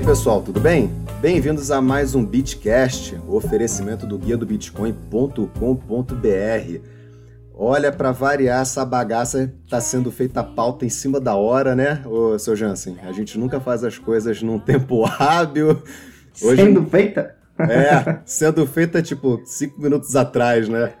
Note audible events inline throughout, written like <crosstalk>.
aí, pessoal, tudo bem? Bem-vindos a mais um Bitcast, o oferecimento do guia do bitcoin.com.br. Olha, para variar, essa bagaça tá sendo feita a pauta em cima da hora, né, ô seu Jansen? A gente nunca faz as coisas num <laughs> tempo hábil. Hoje... Sendo feita? É, sendo feita tipo cinco minutos atrás, né?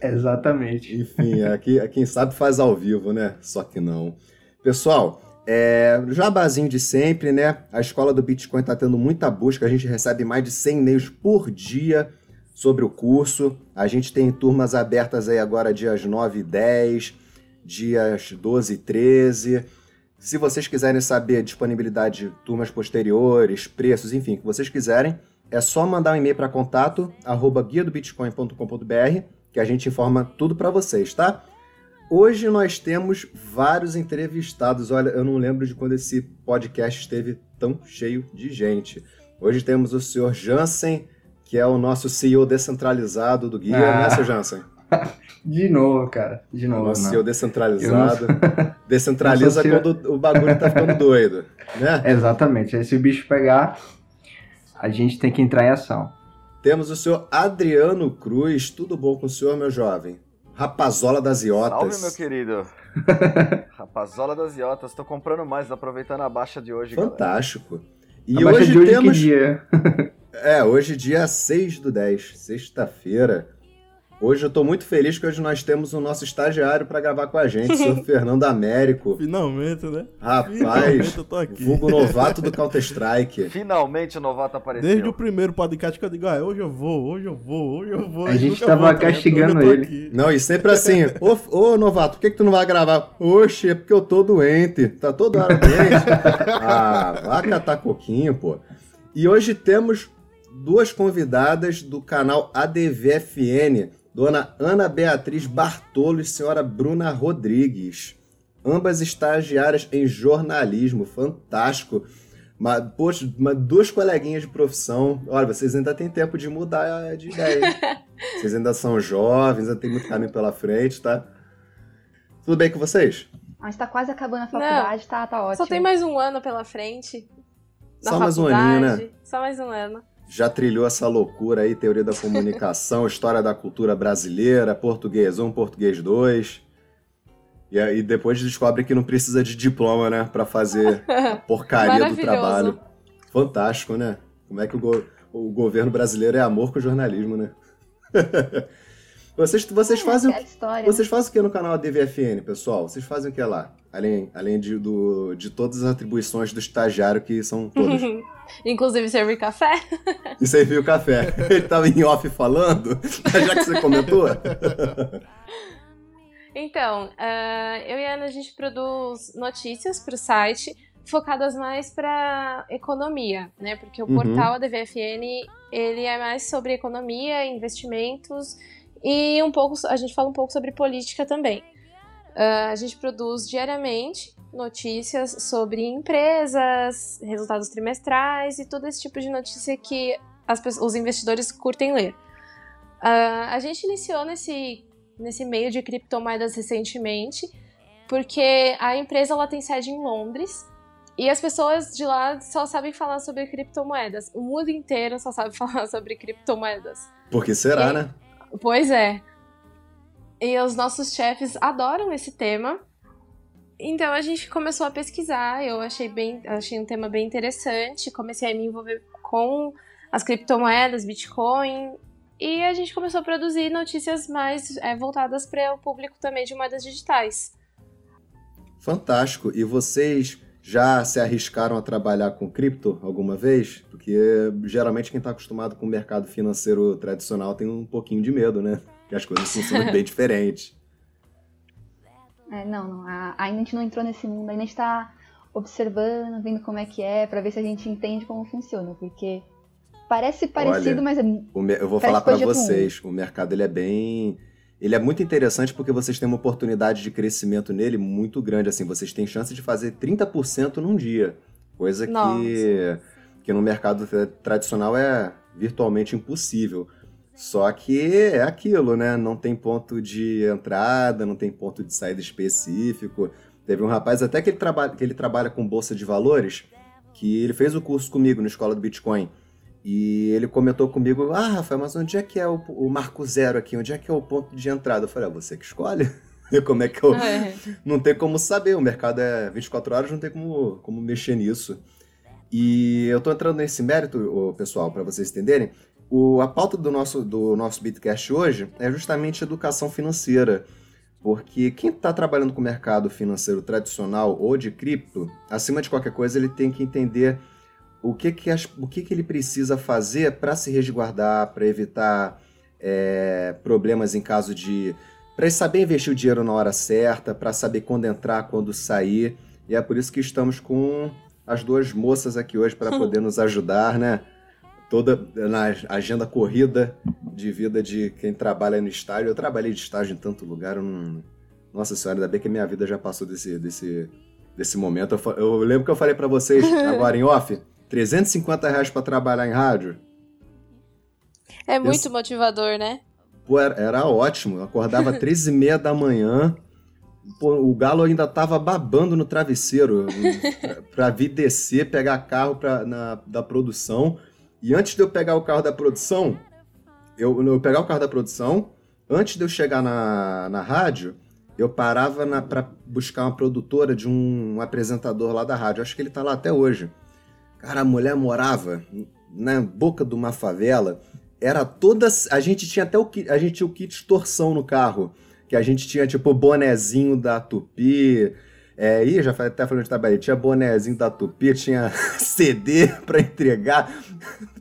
Exatamente. Enfim, aqui, quem sabe faz ao vivo, né? Só que não. Pessoal, é, jabazinho de sempre, né? A escola do Bitcoin está tendo muita busca, a gente recebe mais de 100 e-mails por dia sobre o curso. A gente tem turmas abertas aí agora dias 9 e 10, dias 12 e 13. Se vocês quiserem saber disponibilidade de turmas posteriores, preços, enfim, o que vocês quiserem, é só mandar um e-mail para contato arroba guia do bitcoin.com.br que a gente informa tudo para vocês, tá? Hoje nós temos vários entrevistados. Olha, eu não lembro de quando esse podcast esteve tão cheio de gente. Hoje temos o senhor Jansen, que é o nosso CEO descentralizado do Guia, ah. né, senhor Jansen? <laughs> De novo, cara. De novo. Nosso CEO descentralizado. Não... <laughs> Descentraliza quando o bagulho tá ficando doido, né? <laughs> Exatamente. Aí se o bicho pegar, a gente tem que entrar em ação. Temos o senhor Adriano Cruz. Tudo bom com o senhor, meu jovem? Rapazola das Iotas. Salve, meu querido. <laughs> Rapazola das Iotas. Tô comprando mais, aproveitando a baixa de hoje, Fantástico. Galera. E a hoje, hoje temos... dia? <laughs> é, hoje dia 6 do 10, sexta-feira. Hoje eu tô muito feliz que hoje nós temos o nosso estagiário para gravar com a gente, o senhor <laughs> Fernando Américo. Finalmente, né? Rapaz, Finalmente eu tô aqui. vulgo novato do <laughs> Counter-Strike. Finalmente o novato apareceu. Desde o primeiro podcast que eu digo, ah, hoje eu vou, hoje eu vou, hoje eu vou. A gente tava vou, castigando ele. Aqui. Não, e sempre assim, ô, ô novato, por que que tu não vai gravar? Oxe, é porque eu tô doente, tá toda hora doente. <laughs> ah, vai catar coquinho, pô. E hoje temos duas convidadas do canal ADVFN, Dona Ana Beatriz Bartolo e senhora Bruna Rodrigues. Ambas estagiárias em jornalismo. Fantástico. Mas, poxa, mas duas coleguinhas de profissão. Olha, vocês ainda têm tempo de mudar de ideia. <laughs> vocês ainda são jovens, ainda tem muito caminho pela frente, tá? Tudo bem com vocês? A gente tá quase acabando a faculdade, Não, tá, tá ótimo. Só tem mais um ano pela frente. Só mais um aninho, né? Só mais um ano já trilhou essa loucura aí, teoria da comunicação, <laughs> história da cultura brasileira, português 1, português 2. E aí depois descobre que não precisa de diploma, né, para fazer a <laughs> porcaria do trabalho. Fantástico, né? Como é que o, go o governo brasileiro é amor com o jornalismo, né? <laughs> vocês, vocês, é, fazem, é vocês fazem o que no canal DVFN, pessoal? Vocês fazem o que lá? Além, além de, do, de todas as atribuições do estagiário, que são todas. <laughs> Inclusive servir café. <laughs> E servir o café. <laughs> Ele estava em off falando, já que você comentou. Então, uh, eu e a Ana, a gente produz notícias para o site, focadas mais para economia, né? Porque o uhum. portal ADVFN, ele é mais sobre economia, investimentos e um pouco, a gente fala um pouco sobre política também. Uh, a gente produz diariamente notícias sobre empresas, resultados trimestrais e todo esse tipo de notícia que as, os investidores curtem ler. Uh, a gente iniciou nesse, nesse meio de criptomoedas recentemente, porque a empresa ela tem sede em Londres e as pessoas de lá só sabem falar sobre criptomoedas. O mundo inteiro só sabe <laughs> falar sobre criptomoedas. Por que será, e, né? Pois é. E os nossos chefes adoram esse tema. Então a gente começou a pesquisar, eu achei bem, achei um tema bem interessante, comecei a me envolver com as criptomoedas, Bitcoin, e a gente começou a produzir notícias mais é, voltadas para o público também de moedas digitais. Fantástico. E vocês já se arriscaram a trabalhar com cripto alguma vez? Porque geralmente quem está acostumado com o mercado financeiro tradicional tem um pouquinho de medo, né? Que as coisas funcionam bem <laughs> diferentes. É, não, não. A, ainda a gente não entrou nesse mundo, ainda a gente está observando, vendo como é que é, para ver se a gente entende como funciona, porque parece parecido, Olha, mas é. Eu vou falar para vocês, o mercado ele é bem. Ele é muito interessante porque vocês têm uma oportunidade de crescimento nele muito grande. Assim, vocês têm chance de fazer 30% num dia. Coisa que, que no mercado tradicional é virtualmente impossível. Só que é aquilo, né? Não tem ponto de entrada, não tem ponto de saída específico. Teve um rapaz até que ele, trabalha, que ele trabalha com bolsa de valores, que ele fez o curso comigo na escola do Bitcoin. E ele comentou comigo: Ah, Rafael, mas onde é que é o, o marco zero aqui? Onde é que é o ponto de entrada? Eu falei: ah, você que escolhe. <laughs> como é que eu. É. Não tem como saber, o mercado é 24 horas, não tem como, como mexer nisso. E eu tô entrando nesse mérito, pessoal, para vocês entenderem. O, a pauta do nosso, do nosso Bitcast hoje é justamente educação financeira. Porque quem está trabalhando com o mercado financeiro tradicional ou de cripto, acima de qualquer coisa, ele tem que entender o que, que, as, o que, que ele precisa fazer para se resguardar, para evitar é, problemas em caso de. para saber investir o dinheiro na hora certa, para saber quando entrar, quando sair. E é por isso que estamos com as duas moças aqui hoje para <laughs> poder nos ajudar, né? Toda na agenda corrida de vida de quem trabalha no estágio. Eu trabalhei de estágio em tanto lugar, não... Nossa senhora, ainda bem que a minha vida já passou desse, desse, desse momento. Eu, eu lembro que eu falei para vocês <laughs> agora em off, 350 reais para trabalhar em rádio. É muito motivador, né? Pô, era, era ótimo. Eu acordava às <laughs> três e meia da manhã, Pô, o Galo ainda tava babando no travesseiro para vir descer, pegar carro pra, na, da produção. E antes de eu pegar o carro da produção, eu, eu pegar o carro da produção, antes de eu chegar na, na rádio, eu parava para buscar uma produtora de um, um, apresentador lá da rádio. Acho que ele tá lá até hoje. Cara, a mulher morava na boca de uma favela. Era toda. A gente tinha até o a gente tinha o kit de torção no carro que a gente tinha, tipo, bonezinho da Tupi. É, ih, já até falando de trabalho, tinha bonezinho da Tupi, tinha <laughs> CD para entregar.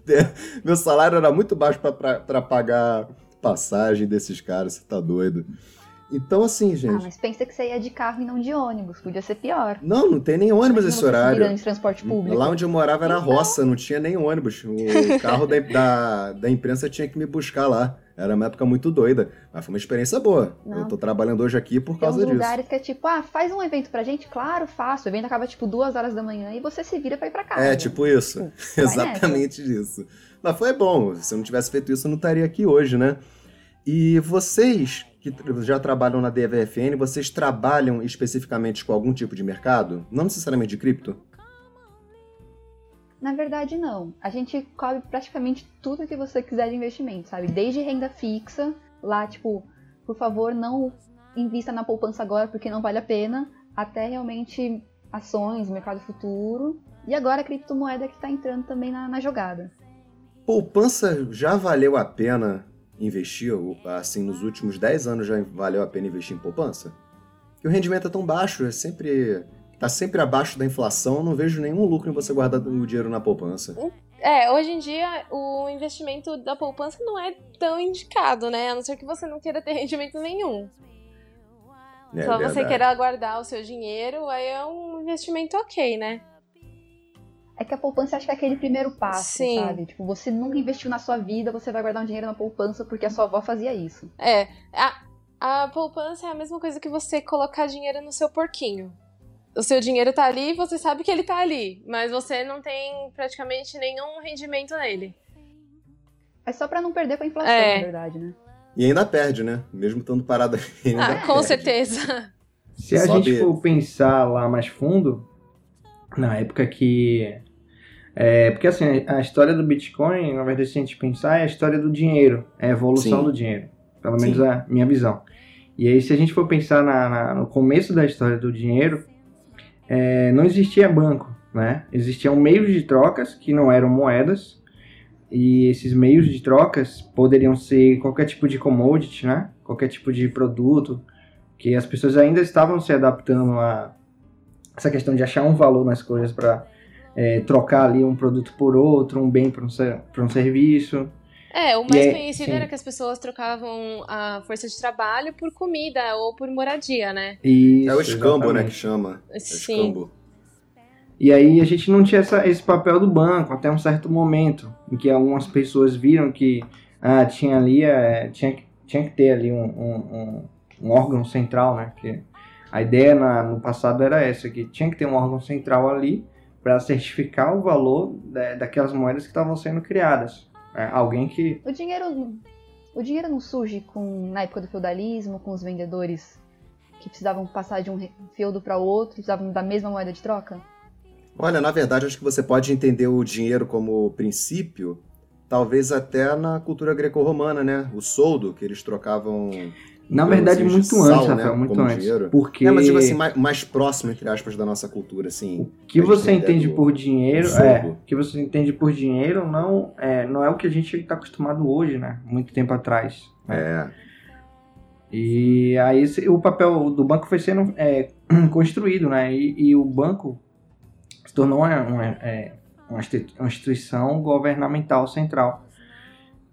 <laughs> Meu salário era muito baixo para pagar passagem desses caras, você tá doido. Então, assim, ah, gente. Ah, mas pensa que você ia de carro e não de ônibus, podia ser pior. Não, não tem nem ônibus esse horário. De transporte público. Lá onde eu morava era então... roça, não tinha nem ônibus. O <laughs> carro da, da, da imprensa tinha que me buscar lá. Era uma época muito doida, mas foi uma experiência boa. Não. Eu tô trabalhando hoje aqui por causa Tem uns disso. lugares que é tipo, ah, faz um evento pra gente? Claro, faço. O evento acaba tipo duas horas da manhã e você se vira pra ir pra casa. É, tipo isso. <laughs> Exatamente isso. Mas foi bom. Se eu não tivesse feito isso, eu não estaria aqui hoje, né? E vocês que já trabalham na DVFN, vocês trabalham especificamente com algum tipo de mercado? Não necessariamente de cripto? Na verdade, não. A gente cobre praticamente tudo que você quiser de investimento, sabe? Desde renda fixa, lá, tipo, por favor, não invista na poupança agora porque não vale a pena, até realmente ações, mercado futuro. E agora a criptomoeda que está entrando também na, na jogada. Poupança já valeu a pena investir, assim, nos últimos 10 anos já valeu a pena investir em poupança? Que o rendimento é tão baixo, é sempre tá sempre abaixo da inflação, eu não vejo nenhum lucro em você guardar o dinheiro na poupança. É, hoje em dia o investimento da poupança não é tão indicado, né? A não ser que você não queira ter <laughs> rendimento nenhum. É, Só verdade. você queira guardar o seu dinheiro, aí é um investimento ok, né? É que a poupança acho que é aquele primeiro passo, Sim. sabe? Tipo, você nunca investiu na sua vida, você vai guardar um dinheiro na poupança porque a sua avó fazia isso. É. A, a poupança é a mesma coisa que você colocar dinheiro no seu porquinho o seu dinheiro tá ali, você sabe que ele tá ali, mas você não tem praticamente nenhum rendimento nele. É só para não perder com a inflação, é. na verdade, né? E ainda perde, né? Mesmo estando parado ainda Ah, com perde. certeza. Se a Sobe. gente for pensar lá mais fundo, na época que. É, porque assim, a história do Bitcoin, na verdade, se a gente pensar, é a história do dinheiro, é a evolução Sim. do dinheiro. Pelo menos Sim. a minha visão. E aí, se a gente for pensar na, na, no começo da história do dinheiro, é, não existia banco, né? Existiam meios de trocas que não eram moedas e esses meios de trocas poderiam ser qualquer tipo de commodity, né? Qualquer tipo de produto que as pessoas ainda estavam se adaptando a essa questão de achar um valor nas coisas para é, trocar ali um produto por outro, um bem para um, um serviço. É, o mais é, conhecido sim. era que as pessoas trocavam a força de trabalho por comida ou por moradia, né? Isso, é o escambo, exatamente. né, que chama. É sim. Escambo. E aí a gente não tinha essa, esse papel do banco até um certo momento, em que algumas pessoas viram que ah, tinha ali, é, tinha, tinha que ter ali um, um, um, órgão central, né? Que a ideia na, no passado era essa, que tinha que ter um órgão central ali para certificar o valor da, daquelas moedas que estavam sendo criadas. É, alguém que. O dinheiro. O dinheiro não surge com, na época do feudalismo, com os vendedores que precisavam passar de um feudo para outro, precisavam da mesma moeda de troca? Olha, na verdade, acho que você pode entender o dinheiro como princípio, talvez até na cultura greco-romana, né? O soldo, que eles trocavam. Na verdade, muito sal, antes, né? Rafael, muito antes. Dinheiro. Porque... É, mas digo assim, mais, mais, próximo, entre aspas, da nossa cultura, assim. O que você entende por dinheiro, é, o que você entende por dinheiro não é, não é o que a gente está acostumado hoje, né? Muito tempo atrás. Né? É. E aí o papel do banco foi sendo é, <clears throat> construído, né? E, e, o banco se tornou uma, uma, é, uma instituição governamental central.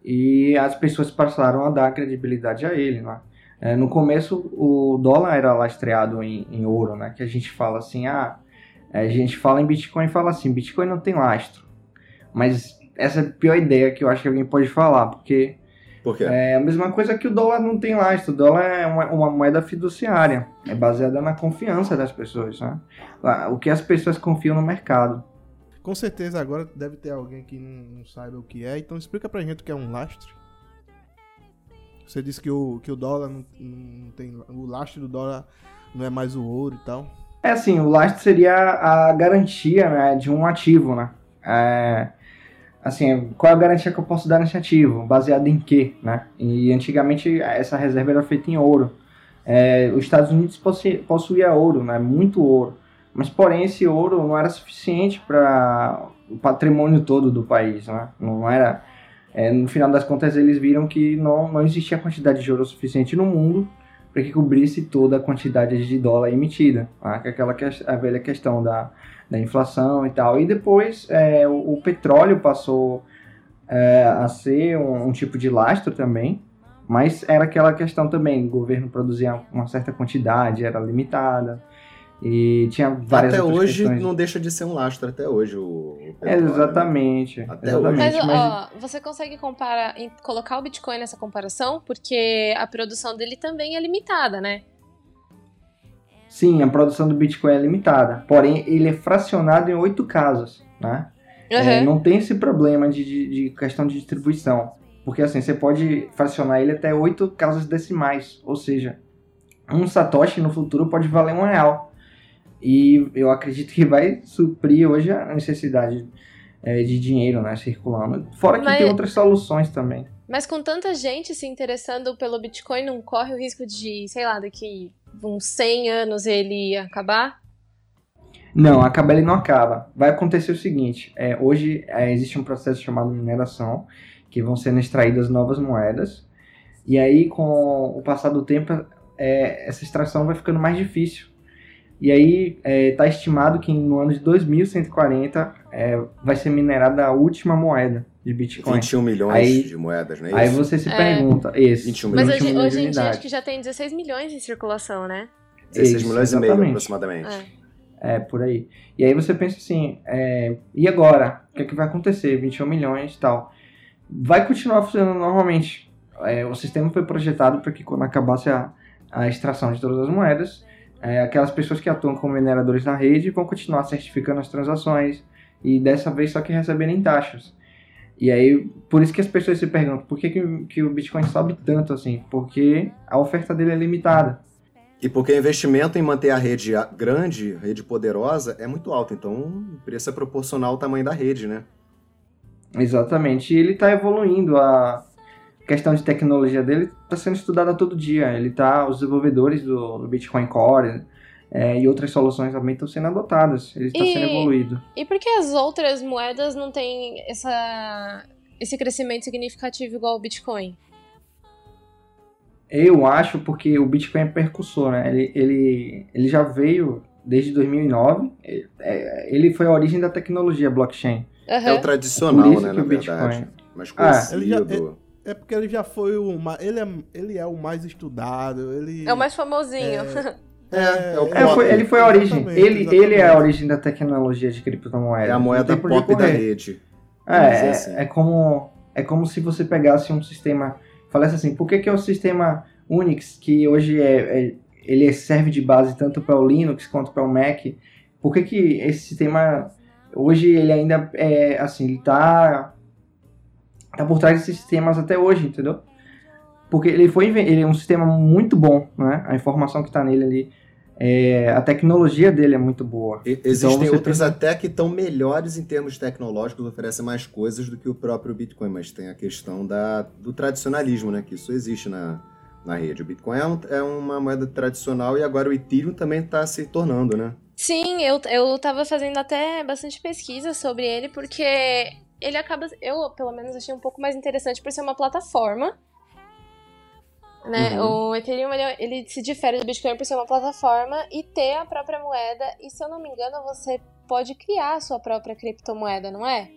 E as pessoas passaram a dar credibilidade a ele, né? É, no começo, o dólar era lastreado em, em, ouro, né? Que a gente fala assim, ah, a gente fala em Bitcoin e fala assim, Bitcoin não tem lastro. Mas essa é a pior ideia que eu acho que alguém pode falar, porque Por quê? é a mesma coisa que o dólar não tem lastro. O dólar é uma, uma moeda fiduciária, é baseada na confiança das pessoas, né? O que as pessoas confiam no mercado. Com certeza agora deve ter alguém que não, não saiba o que é, então explica pra gente o que é um lastro. Você disse que o, que o dólar não, não tem. O lastro do dólar não é mais o ouro e tal. É assim, o lastro seria a garantia né, de um ativo, né? É, assim, qual é a garantia que eu posso dar nesse ativo? Baseado em quê, né? E antigamente essa reserva era feita em ouro. É, os Estados Unidos possuía ouro, né? Muito ouro. Mas, porém, esse ouro não era suficiente para o patrimônio todo do país, né? Não era é, no final das contas, eles viram que não, não existia quantidade de ouro suficiente no mundo para que cobrisse toda a quantidade de dólar emitida. Tá? Aquela que, a velha questão da, da inflação e tal. E depois é, o, o, petróleo passou é, a ser um, um, tipo de lastro também, mas era aquela questão também: o governo produzia uma certa quantidade, era limitada. E tinha várias Até hoje questões. não deixa de ser um lastro, até hoje o, né? Exatamente. Né? Até exatamente. Hoje. Mas, ó, você consegue comparar, colocar o Bitcoin nessa comparação? Porque a produção dele também é limitada, né? Sim, a produção do Bitcoin é limitada. Porém, ele é fracionado em oito casas, né? Uhum. É, não tem esse problema de, de, de, questão de distribuição. Porque assim, você pode fracionar ele até oito casas decimais. Ou seja, um Satoshi no futuro pode valer um real. E eu acredito que vai suprir hoje a necessidade é, de dinheiro né, circulando. Fora que Mas... tem outras soluções também. Mas com tanta gente se interessando pelo Bitcoin, não corre o risco de, sei lá, daqui uns 100 anos ele acabar? Não, acabar ele não acaba. Vai acontecer o seguinte: é, hoje é, existe um processo chamado mineração, que vão sendo extraídas novas moedas, e aí com o passar do tempo, é, essa extração vai ficando mais difícil. E aí está é, tá estimado que no ano de 2140 é, vai ser minerada a última moeda de Bitcoin. 21 milhões aí, de moedas, não é isso? Aí você se é. pergunta, esse. 21 milhões. Mas hoje, hoje em dia acho que já tem 16 milhões em circulação, né? 16 isso, milhões exatamente. e meio aproximadamente. É. é. por aí. E aí você pensa assim, é, e agora? O que, é que vai acontecer? 21 milhões e tal. Vai continuar funcionando normalmente. É, o sistema foi projetado para que quando acabasse a, a extração de todas as moedas, é, aquelas pessoas que atuam como mineradores na rede vão continuar certificando as transações e dessa vez só que receberem taxas. E aí, por isso que as pessoas se perguntam por que, que, que o Bitcoin sobe tanto assim? Porque a oferta dele é limitada. E porque o investimento em manter a rede grande, rede poderosa, é muito alto. Então, o preço é proporcional ao tamanho da rede, né? Exatamente. E ele está evoluindo. A, questão de tecnologia dele está sendo estudada todo dia. Ele tá, os desenvolvedores do, do Bitcoin Core é, e outras soluções também estão sendo adotadas. Ele está sendo evoluído. E por que as outras moedas não têm essa, esse crescimento significativo igual o Bitcoin? Eu acho porque o Bitcoin é percussor, né? Ele, ele, ele já veio desde 2009. É, ele foi a origem da tecnologia blockchain. Uhum. É o tradicional, né, na verdade. Mas conhecido. Ah, ele já, é porque ele já foi o. Ele é, ele é o mais estudado. Ele, é o mais famosinho. É, <laughs> é, é, o é foi, ele foi a origem. Exatamente, ele, exatamente. ele é a origem da tecnologia de criptomoeda. É a moeda pop da rede. É, assim. é, como, é como se você pegasse um sistema. Falasse assim, por que, que é o sistema Unix, que hoje é, é ele serve de base tanto para o Linux quanto para o Mac? Por que, que esse sistema hoje ele ainda é assim, ele está tá por trás desses sistemas até hoje, entendeu? Porque ele foi ele é um sistema muito bom, né? A informação que está nele ali é, a tecnologia dele é muito boa. E, existem então, outros tem... até que estão melhores em termos tecnológicos, oferecem mais coisas do que o próprio Bitcoin, mas tem a questão da, do tradicionalismo, né? Que isso existe na, na rede. O Bitcoin é, um, é uma moeda tradicional e agora o Ethereum também está se tornando, né? Sim, eu, eu tava fazendo até bastante pesquisa sobre ele, porque ele acaba. Eu, pelo menos, achei um pouco mais interessante por ser uma plataforma né? Uhum. O Ethereum ele, ele, se difere do Bitcoin por ser uma plataforma e ter a própria moeda. E se eu não me engano, você pode criar a sua própria criptomoeda, não é?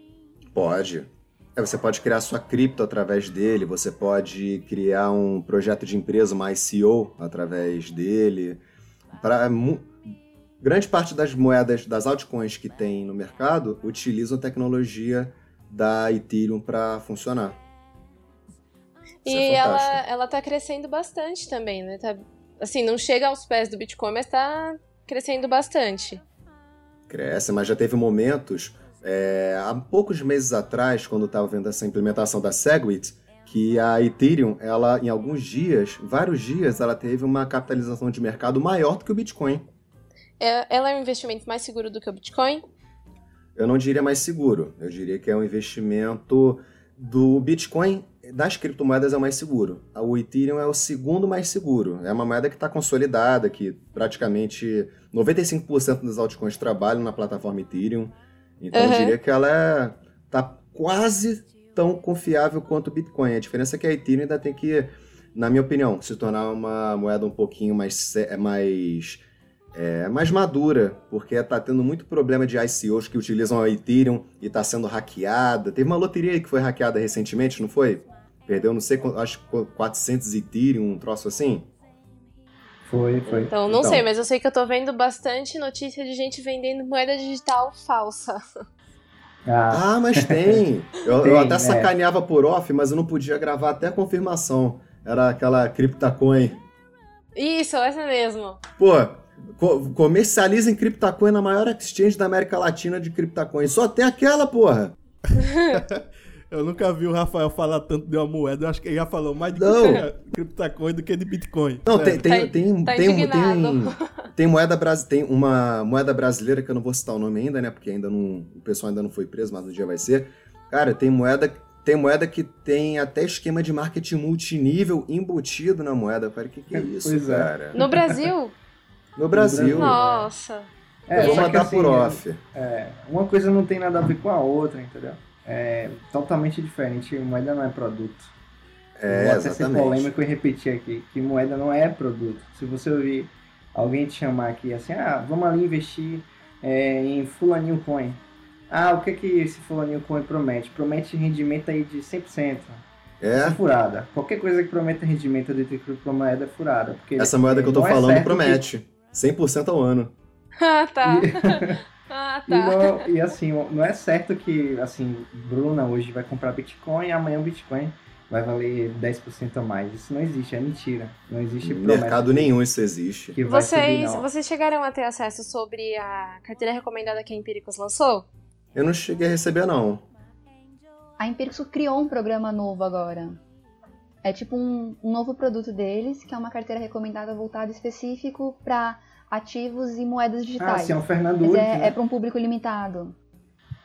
Pode. É, você pode criar sua cripto através dele, você pode criar um projeto de empresa, uma ICO, através dele. Pra, grande parte das moedas, das altcoins que tem no mercado, utilizam tecnologia da Ethereum para funcionar. Isso e é ela, ela tá crescendo bastante também, né? Tá, assim, não chega aos pés do Bitcoin, mas tá crescendo bastante. Cresce, mas já teve momentos, é, há poucos meses atrás, quando estava vendo essa implementação da Segwit, que a Ethereum, ela em alguns dias, vários dias, ela teve uma capitalização de mercado maior do que o Bitcoin. É, ela é um investimento mais seguro do que o Bitcoin? Eu não diria mais seguro. Eu diria que é um investimento do Bitcoin das criptomoedas é o mais seguro. O Ethereum é o segundo mais seguro. É uma moeda que está consolidada, que praticamente 95% das altcoins trabalham na plataforma Ethereum. Então uhum. eu diria que ela é, tá quase tão confiável quanto o Bitcoin. A diferença é que a Ethereum ainda tem que, na minha opinião, se tornar uma moeda um pouquinho mais, mais é, mais madura, porque está tendo muito problema de ICOs que utilizam a Ethereum e está sendo hackeada. Teve uma loteria que foi hackeada recentemente, não foi? Perdeu, não sei, acho que 400 Ethereum, um troço assim. Foi, foi. Então, não então. sei, mas eu sei que eu tô vendo bastante notícia de gente vendendo moeda digital falsa. Ah, ah mas tem. <laughs> Eu, tem, eu até é. sacaneava por off, mas eu não podia gravar até a confirmação. Era aquela CryptoCoin. Isso, essa mesmo. Pô, co comercializa em CryptoCoin na maior exchange da América Latina de CryptoCoin. Só tem aquela, porra. <laughs> Eu nunca vi o Rafael falar tanto de uma moeda. Eu acho que ele já falou mais de CryptoCoin do que de Bitcoin. Não, tem, tem, tá, tem, tá tem, tem, tem, moeda tem uma moeda brasileira que eu não vou citar o nome ainda, né? Porque ainda não, o pessoal ainda não foi preso, mas um dia vai ser. Cara, tem moeda, tem moeda que tem até esquema de marketing multinível embutido na moeda. Cara, o que, que é <laughs> isso, pois é. cara? No Brasil? No Brasil. Nossa. É, eu vou mandar assim, por off. É, uma coisa não tem nada a ver com a outra, entendeu? é totalmente diferente. Moeda não é produto. É, Vou até ser polêmico e repetir aqui, que moeda não é produto. Se você ouvir alguém te chamar aqui assim, ah, vamos ali investir é, em fulaninho coin. Ah, o que que esse fulaninho coin promete? Promete rendimento aí de 100%. É? é furada. Qualquer coisa que prometa rendimento de criptomoeda é furada. Porque Essa moeda que eu tô é falando promete. Que... 100% ao ano. <laughs> ah, tá. <laughs> Ah, <laughs> tá. E, não, e, assim, não é certo que, assim, Bruna hoje vai comprar Bitcoin e amanhã o Bitcoin vai valer 10% a mais. Isso não existe, é mentira. Não existe Mercado nenhum isso existe. vocês, subir, vocês chegaram a ter acesso sobre a carteira recomendada que a Empíricos lançou? Eu não cheguei a receber, não. A Empíricos criou um programa novo agora. É tipo um, um novo produto deles, que é uma carteira recomendada voltada específico para ativos e moedas digitais. Ah, sim, é o Fernando Uric, é, né? é para um público limitado.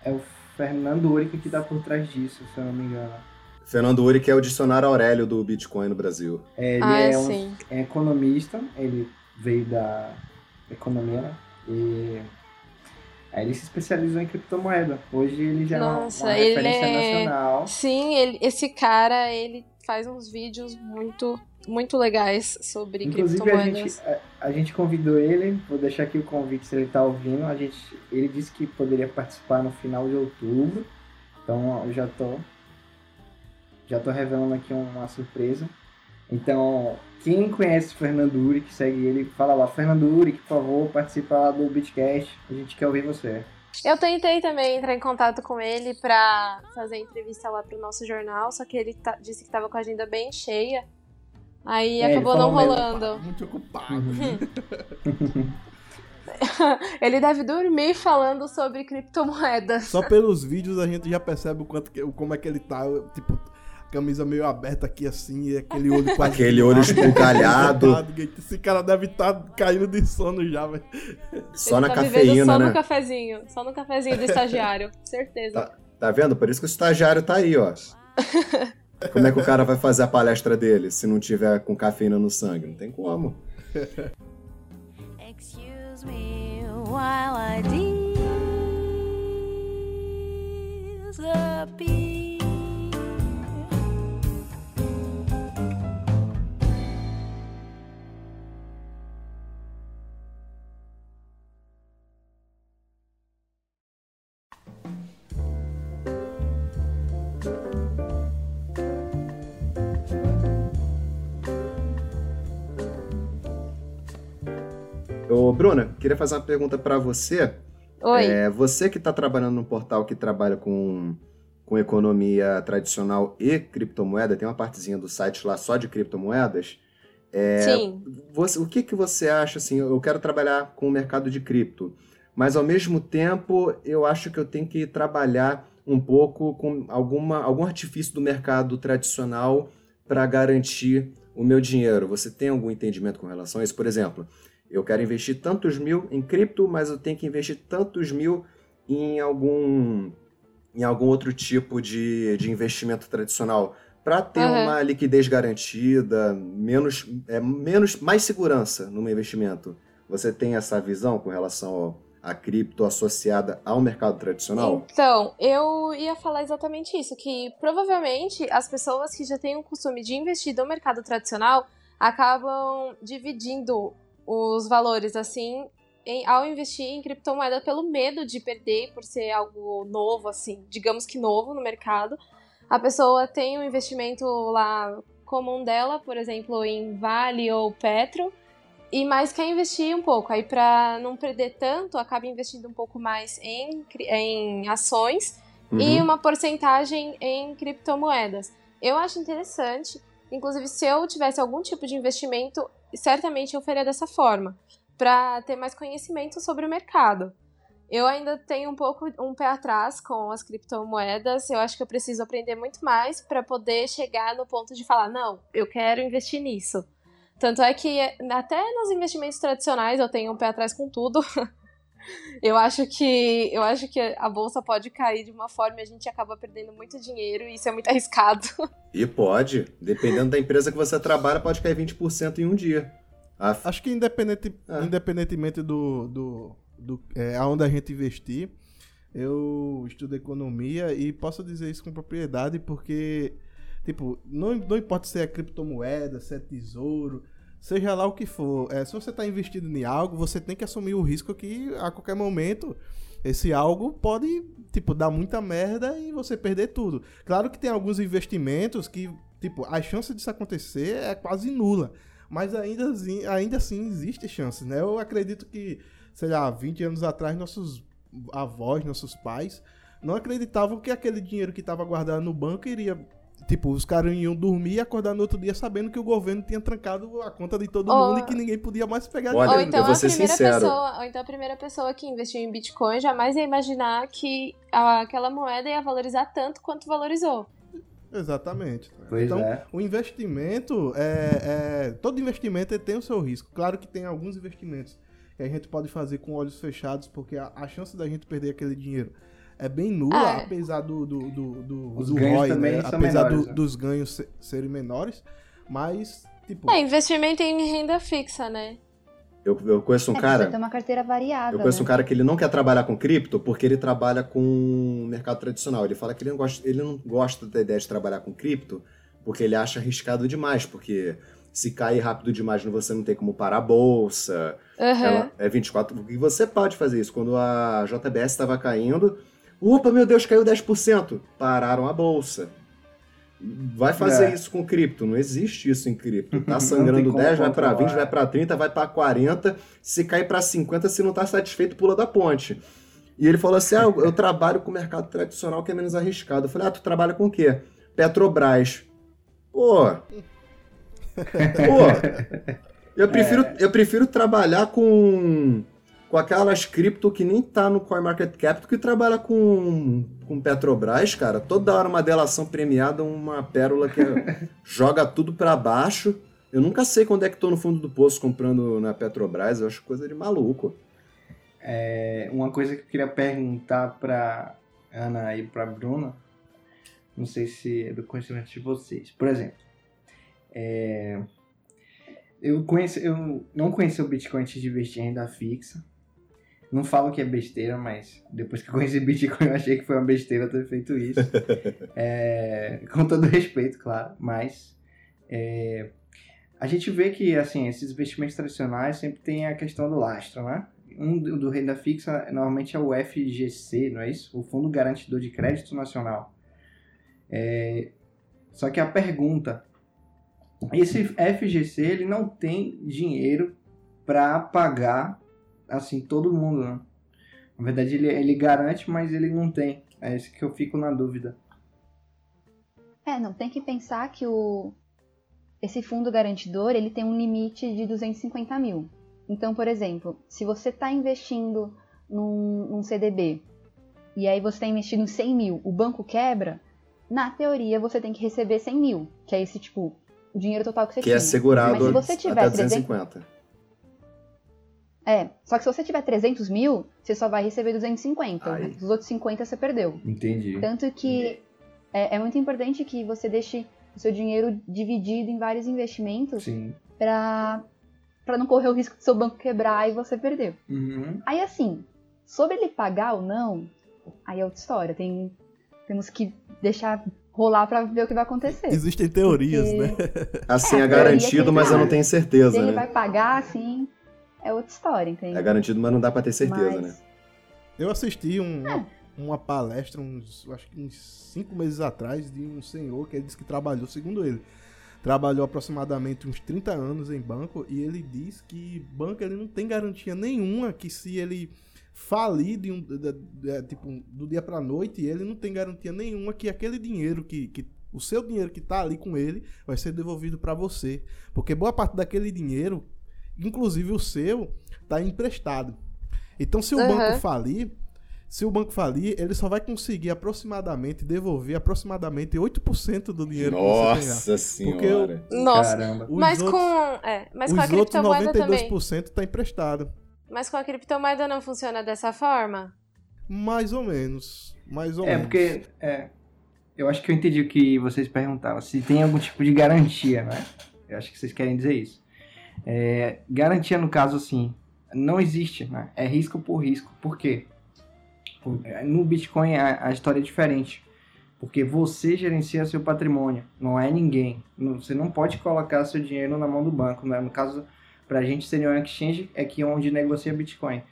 É o Fernando Uric que está por trás disso, se eu não me engano. Fernando Uric é o dicionário Aurélio do Bitcoin no Brasil. É, ele ah, é, um, é economista, ele veio da economia, né? E Aí ele se especializou em criptomoeda. Hoje ele já Nossa, é uma referência é... nacional. Sim, ele, esse cara, ele faz uns vídeos muito muito legais sobre Inclusive, criptomoedas. A gente, a, a gente convidou ele, vou deixar aqui o convite se ele está ouvindo. A gente, ele disse que poderia participar no final de outubro. Então eu já tô já tô revelando aqui uma surpresa. Então, quem conhece o Fernando Uric, segue ele, fala lá, Fernando Uric, por favor, participa lá do Bitcast, a gente quer ouvir você. Eu tentei também entrar em contato com ele para fazer entrevista lá pro nosso jornal, só que ele tá, disse que tava com a agenda bem cheia. Aí é, acabou não rolando. Muito ocupado. Né? <laughs> ele deve dormir falando sobre criptomoedas. Só pelos vídeos a gente já percebe o quanto que, como é que ele tá. Tipo, camisa meio aberta aqui assim, e aquele olho quase. aquele olho esbugalhado. <laughs> Esse cara deve estar tá caindo de sono já, velho. Só Ele na tá cafeína, só né? Só no cafezinho, só no cafezinho do <laughs> estagiário, certeza. Tá, tá vendo? Por isso que o estagiário tá aí, ó. <laughs> Como é que o cara vai fazer a palestra dele se não tiver com cafeína no sangue? Não tem como. Excuse me while I disappear. Bruna, queria fazer uma pergunta para você. Oi. É, você que está trabalhando num portal que trabalha com, com economia tradicional e criptomoeda, tem uma partezinha do site lá só de criptomoedas. É, Sim. Você, o que, que você acha, assim, eu quero trabalhar com o mercado de cripto, mas ao mesmo tempo eu acho que eu tenho que trabalhar um pouco com alguma, algum artifício do mercado tradicional para garantir o meu dinheiro. Você tem algum entendimento com relação a isso? Por exemplo, eu quero investir tantos mil em cripto, mas eu tenho que investir tantos mil em algum, em algum outro tipo de, de investimento tradicional para ter uhum. uma liquidez garantida, menos, é, menos, mais segurança no meu investimento. Você tem essa visão com relação ao, a cripto associada ao mercado tradicional? Então, eu ia falar exatamente isso, que provavelmente as pessoas que já têm o costume de investir no mercado tradicional acabam dividindo os valores assim em, ao investir em criptomoeda pelo medo de perder por ser algo novo assim, digamos que novo no mercado. A pessoa tem um investimento lá comum dela, por exemplo, em Vale ou Petro, e mais quer investir um pouco. Aí para não perder tanto, acaba investindo um pouco mais em, em ações uhum. e uma porcentagem em criptomoedas. Eu acho interessante. Inclusive, se eu tivesse algum tipo de investimento, certamente eu faria dessa forma, para ter mais conhecimento sobre o mercado. Eu ainda tenho um pouco um pé atrás com as criptomoedas. Eu acho que eu preciso aprender muito mais para poder chegar no ponto de falar, não, eu quero investir nisso. Tanto é que até nos investimentos tradicionais eu tenho um pé atrás com tudo. <laughs> eu acho que eu acho que a bolsa pode cair de uma forma e a gente acaba perdendo muito dinheiro e isso é muito arriscado. <laughs> E pode, dependendo da empresa que você trabalha, pode cair 20% em um dia. A... Acho que independente, é. independentemente do, do, do é, aonde a gente investir, eu estudo economia e posso dizer isso com propriedade porque Tipo, não, não importa se é criptomoeda, se é tesouro, seja lá o que for. É, se você está investindo em algo, você tem que assumir o risco que a qualquer momento esse algo pode, tipo, dar muita merda e você perder tudo. Claro que tem alguns investimentos que, tipo, a chance disso acontecer é quase nula. Mas ainda assim, ainda assim existe chances, né? Eu acredito que, sei lá, 20 anos atrás, nossos avós, nossos pais, não acreditavam que aquele dinheiro que estava guardado no banco iria Tipo, os caras iam dormir e acordar no outro dia sabendo que o governo tinha trancado a conta de todo ou, mundo e que ninguém podia mais pegar Olha, ou então a primeira sincero. pessoa, ou então a primeira pessoa que investiu em Bitcoin jamais ia imaginar que aquela moeda ia valorizar tanto quanto valorizou. Exatamente. Pois então, é. o investimento é, é, Todo investimento tem o seu risco. Claro que tem alguns investimentos que a gente pode fazer com olhos fechados, porque a, a chance da gente perder aquele dinheiro é bem nula, É. apesar do, do, do, do, Os do ganhos ROI, também né? apesar menores, do- né? dos ganhos se- serem menores, mas, tipo, É, investimento em renda fixa, né? Eu, eu conheço um é, cara. ter uma carteira variável. Eu conheço um né? cara que ele não quer trabalhar com cripto porque ele trabalha com mercado tradicional. Ele fala que ele não gosta, ele não gosta da ideia de trabalhar com cripto porque ele acha arriscado demais, porque se cair rápido demais você não tem como parar a bolsa. Aham. Ela é 24. E você pode fazer isso. Quando a JBS estava caindo, opa, meu Deus, caiu 10%. Pararam a bolsa. Vai fazer É. isso com cripto. Não existe isso em cripto. Tá <laughs> sangrando tem como 10, vai para 20, controlar. vai para 30, vai para 40. Se cair para 50, se não tá satisfeito, pula da ponte. E ele falou assim: ah, eu, trabalho com o mercado tradicional que é menos arriscado. Eu falei: ah, tu trabalha com o quê? Petrobras. Pô. <laughs> Pô. Eu prefiro, eu prefiro trabalhar com com aquelas cripto que nem tá no CoinMarketCap, que trabalha com, com Petrobras, cara. Toda hora uma delação premiada, uma pérola que <laughs> joga tudo para baixo. Eu nunca sei quando é que tô no fundo do poço comprando na Petrobras, eu acho coisa de maluco. É, uma coisa que eu queria perguntar pra Ana e pra Bruna, não sei se é do conhecimento de vocês. Por exemplo, é, eu, conheci, eu não conheci o Bitcoin antes de investir em renda fixa. Não falo que é besteira, mas depois que eu conheci Bitcoin eu achei que foi uma besteira ter feito isso. <laughs> é, com todo respeito, claro. Mas é, a gente vê que assim esses investimentos tradicionais sempre tem a questão do lastro, né? Um do, do renda fixa normalmente é o FGC, não é isso? O Fundo Garantidor de Crédito Nacional. É, só que a pergunta, esse FGC ele não tem dinheiro para pagar assim, todo mundo, né? Na verdade, ele, ele garante, mas ele não tem. É isso que eu fico na dúvida. É, não, tem que pensar que o esse fundo garantidor, ele tem um limite de 250 mil. Então, por exemplo, se você está investindo num, num, CDB e aí você está investindo em 100 mil, o banco quebra, na teoria você tem que receber 100 mil, que é esse, tipo, o dinheiro total que você que tinha. Que é segurado Mas se você tiver até 250. 300, é, só que se você tiver 300 mil, você só vai receber 250. Né? Os outros 50 você perdeu. Entendi. Tanto que é, é, muito importante que você deixe o seu dinheiro dividido em vários investimentos para para não correr o risco do seu banco quebrar e você perder. Uhum. Aí assim, sobre ele pagar ou não, aí é outra história. Tem, temos que deixar rolar para ver o que vai acontecer. Existem teorias, Porque... né? Assim é, é garantido, mas eu não tenho certeza. Se ele né? vai pagar, assim, é outra história, entende? É garantido, mas não dá pra ter certeza, mas... né? Eu assisti um, é. uma palestra, uns, acho que uns cinco meses atrás, de um senhor que ele disse que trabalhou, segundo ele, trabalhou aproximadamente uns 30 anos em banco e ele diz que banco ele não tem garantia nenhuma que se ele falir de um, de, de, tipo, do dia para noite, ele não tem garantia nenhuma que aquele dinheiro que, que o seu dinheiro que tá ali com ele vai ser devolvido para você, porque boa parte daquele dinheiro inclusive o seu, está emprestado. Então, se o uhum. banco falir, se o banco falir, ele só vai conseguir aproximadamente devolver aproximadamente 8% do dinheiro Nossa que você Nossa senhora. Eu, Nossa. Caramba. Mas outros, com, é, mas com a criptomoeda também. Os 92% está emprestado. Mas com a criptomoeda não funciona dessa forma? Mais ou menos. Mais ou é, menos. Porque, é, eu acho que eu entendi o que vocês perguntaram. Se tem algum tipo de garantia, né? Eu acho que vocês querem dizer isso. É, garantia, no caso, assim, não existe, né? É risco por risco. Por quê? É, no Bitcoin a, a história é diferente. Porque você gerencia seu patrimônio, não é ninguém. Você não pode colocar seu dinheiro na mão do banco. Né? No caso, para a gente seria um exchange, é que onde negocia Bitcoin.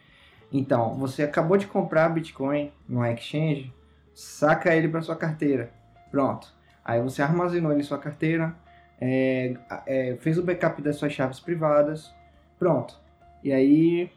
Então, você acabou de comprar Bitcoin no exchange, saca ele para sua carteira. Pronto. Aí você armazenou ele em sua carteira, é, é, fez o backup das suas chaves privadas, pronto. E aí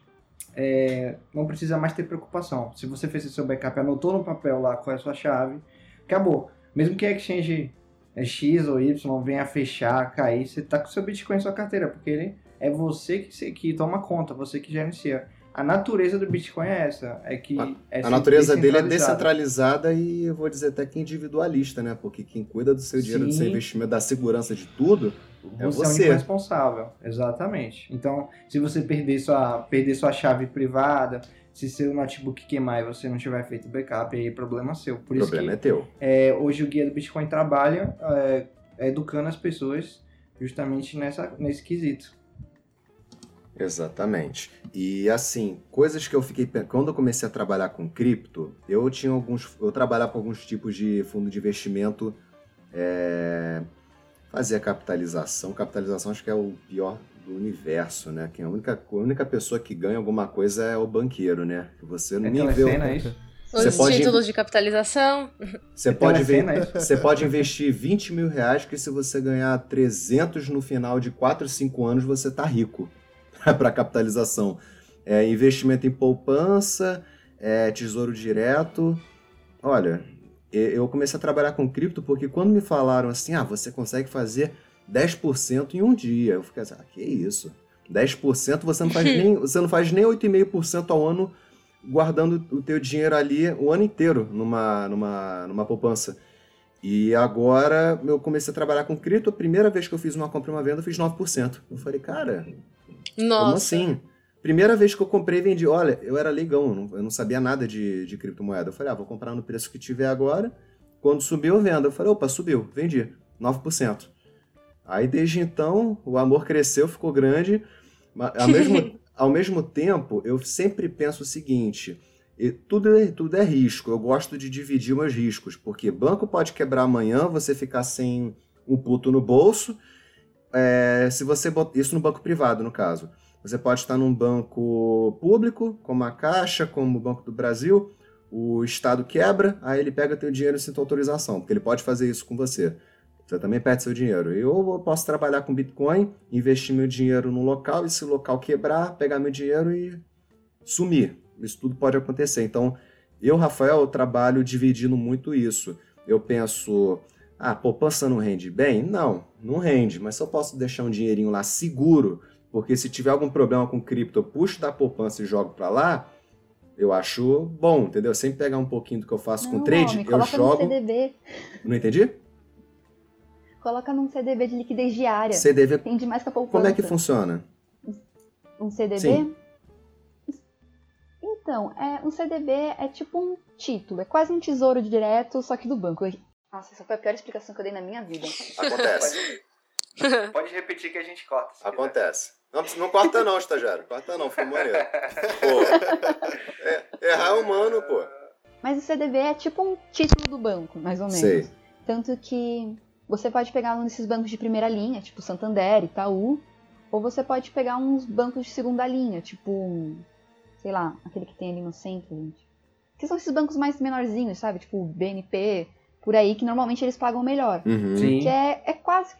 é, não precisa mais ter preocupação. Se você fez o seu backup, anotou no papel lá qual é a sua chave, acabou. Mesmo que a exchange é X ou Y venha fechar, cair, você está com seu Bitcoin em sua carteira, porque ele é você que, que toma conta, você que gerencia. A natureza do Bitcoin é essa, é que a, é a natureza dele é descentralizada e eu vou dizer até que individualista, né? Porque quem cuida do seu dinheiro, Sim. do seu investimento, da segurança de tudo, é você. Você é o responsável, exatamente. Então, se você perder sua, perder sua chave privada, se seu notebook queimar e você não tiver feito backup, aí é problema seu. Por o isso problema que, é teu. É, hoje o Guia do Bitcoin trabalha é, educando as pessoas justamente nessa, nesse quesito. Exatamente. E assim, coisas que eu fiquei quando eu comecei a trabalhar com cripto, eu tinha alguns, eu trabalhava com alguns tipos de fundo de investimento, é, fazia capitalização. Capitalização acho que é o pior do universo, né? Que a única, a única pessoa que ganha alguma coisa é o banqueiro, né? Você não é vê. É isso? <laughs> Os você pode, títulos de capitalização. <laughs> Você pode, ver, é você pode investir 20 mil reais que se você ganhar 300 no final de 4, 5 anos, você tá rico. <laughs> para capitalização. É, investimento em poupança, é, tesouro direto. Olha, eu comecei a trabalhar com cripto porque quando me falaram assim, ah, você consegue fazer 10% em um dia, eu fiquei assim, ah, que isso? 10% você não faz <laughs> nem, você não faz nem 8,5% ao ano guardando o teu dinheiro ali o ano inteiro numa, numa, numa poupança. E agora eu comecei a trabalhar com cripto, a primeira vez que eu fiz uma compra e uma venda, eu fiz 9%. Eu falei, cara, Nossa. como assim? Primeira vez que eu comprei vendi, olha, eu era leigão, eu não, eu não sabia nada de, de criptomoeda. Eu falei, ah, vou comprar no preço que tiver agora. Quando subiu, eu vendo. Eu falei, opa, subiu, vendi, 9%. Aí desde então, o amor cresceu, ficou grande. Ao <laughs> mesmo, ao mesmo tempo, eu sempre penso o seguinte: tudo é, tudo é risco. Eu gosto de dividir meus riscos, porque banco pode quebrar amanhã, você ficar sem um puto no bolso. É, se você bot... Isso no banco privado, no caso. Você pode estar num banco público, como a Caixa, como o Banco do Brasil. O Estado quebra, aí ele pega teu dinheiro sem tua autorização, porque ele pode fazer isso com você. Você também perde seu dinheiro. Eu posso trabalhar com Bitcoin, investir meu dinheiro num local, e se o local quebrar, pegar meu dinheiro e sumir. Isso tudo pode acontecer. Então, eu, Rafael, eu trabalho dividindo muito isso. Eu penso, ah, poupança não rende bem? Não, não rende. Mas eu posso deixar um dinheirinho lá seguro, porque se tiver algum problema com cripto, eu puxo da poupança e jogo para lá, eu acho bom, entendeu? Sempre pegar um pouquinho do que eu faço não, com trade, homem, eu jogo. CDB. Não entendi? Coloca num CDB de liquidez diária. CDB. Rende mais que a poupança. Como é que funciona? Um CDB? Sim. Então, é, um CDB é tipo um título, é quase um tesouro direto, só que do banco. Nossa, essa foi a pior explicação que eu dei na minha vida. <laughs> Acontece. Pode, pode repetir que a gente corta. Acontece. Não, não corta não, estagiário. Corta não, foi maneiro. Pô, é, errar é humano, pô. Mas o CDB é tipo um título do banco, mais ou menos. Sei. Tanto que você pode pegar um desses bancos de primeira linha, tipo Santander, Itaú, ou você pode pegar uns bancos de segunda linha, tipo, sei lá, aquele que tem ali no centro, gente. Que são esses bancos mais menorzinhos, sabe? Tipo BNP, por aí, que normalmente eles pagam melhor. Uhum. Que é, é quase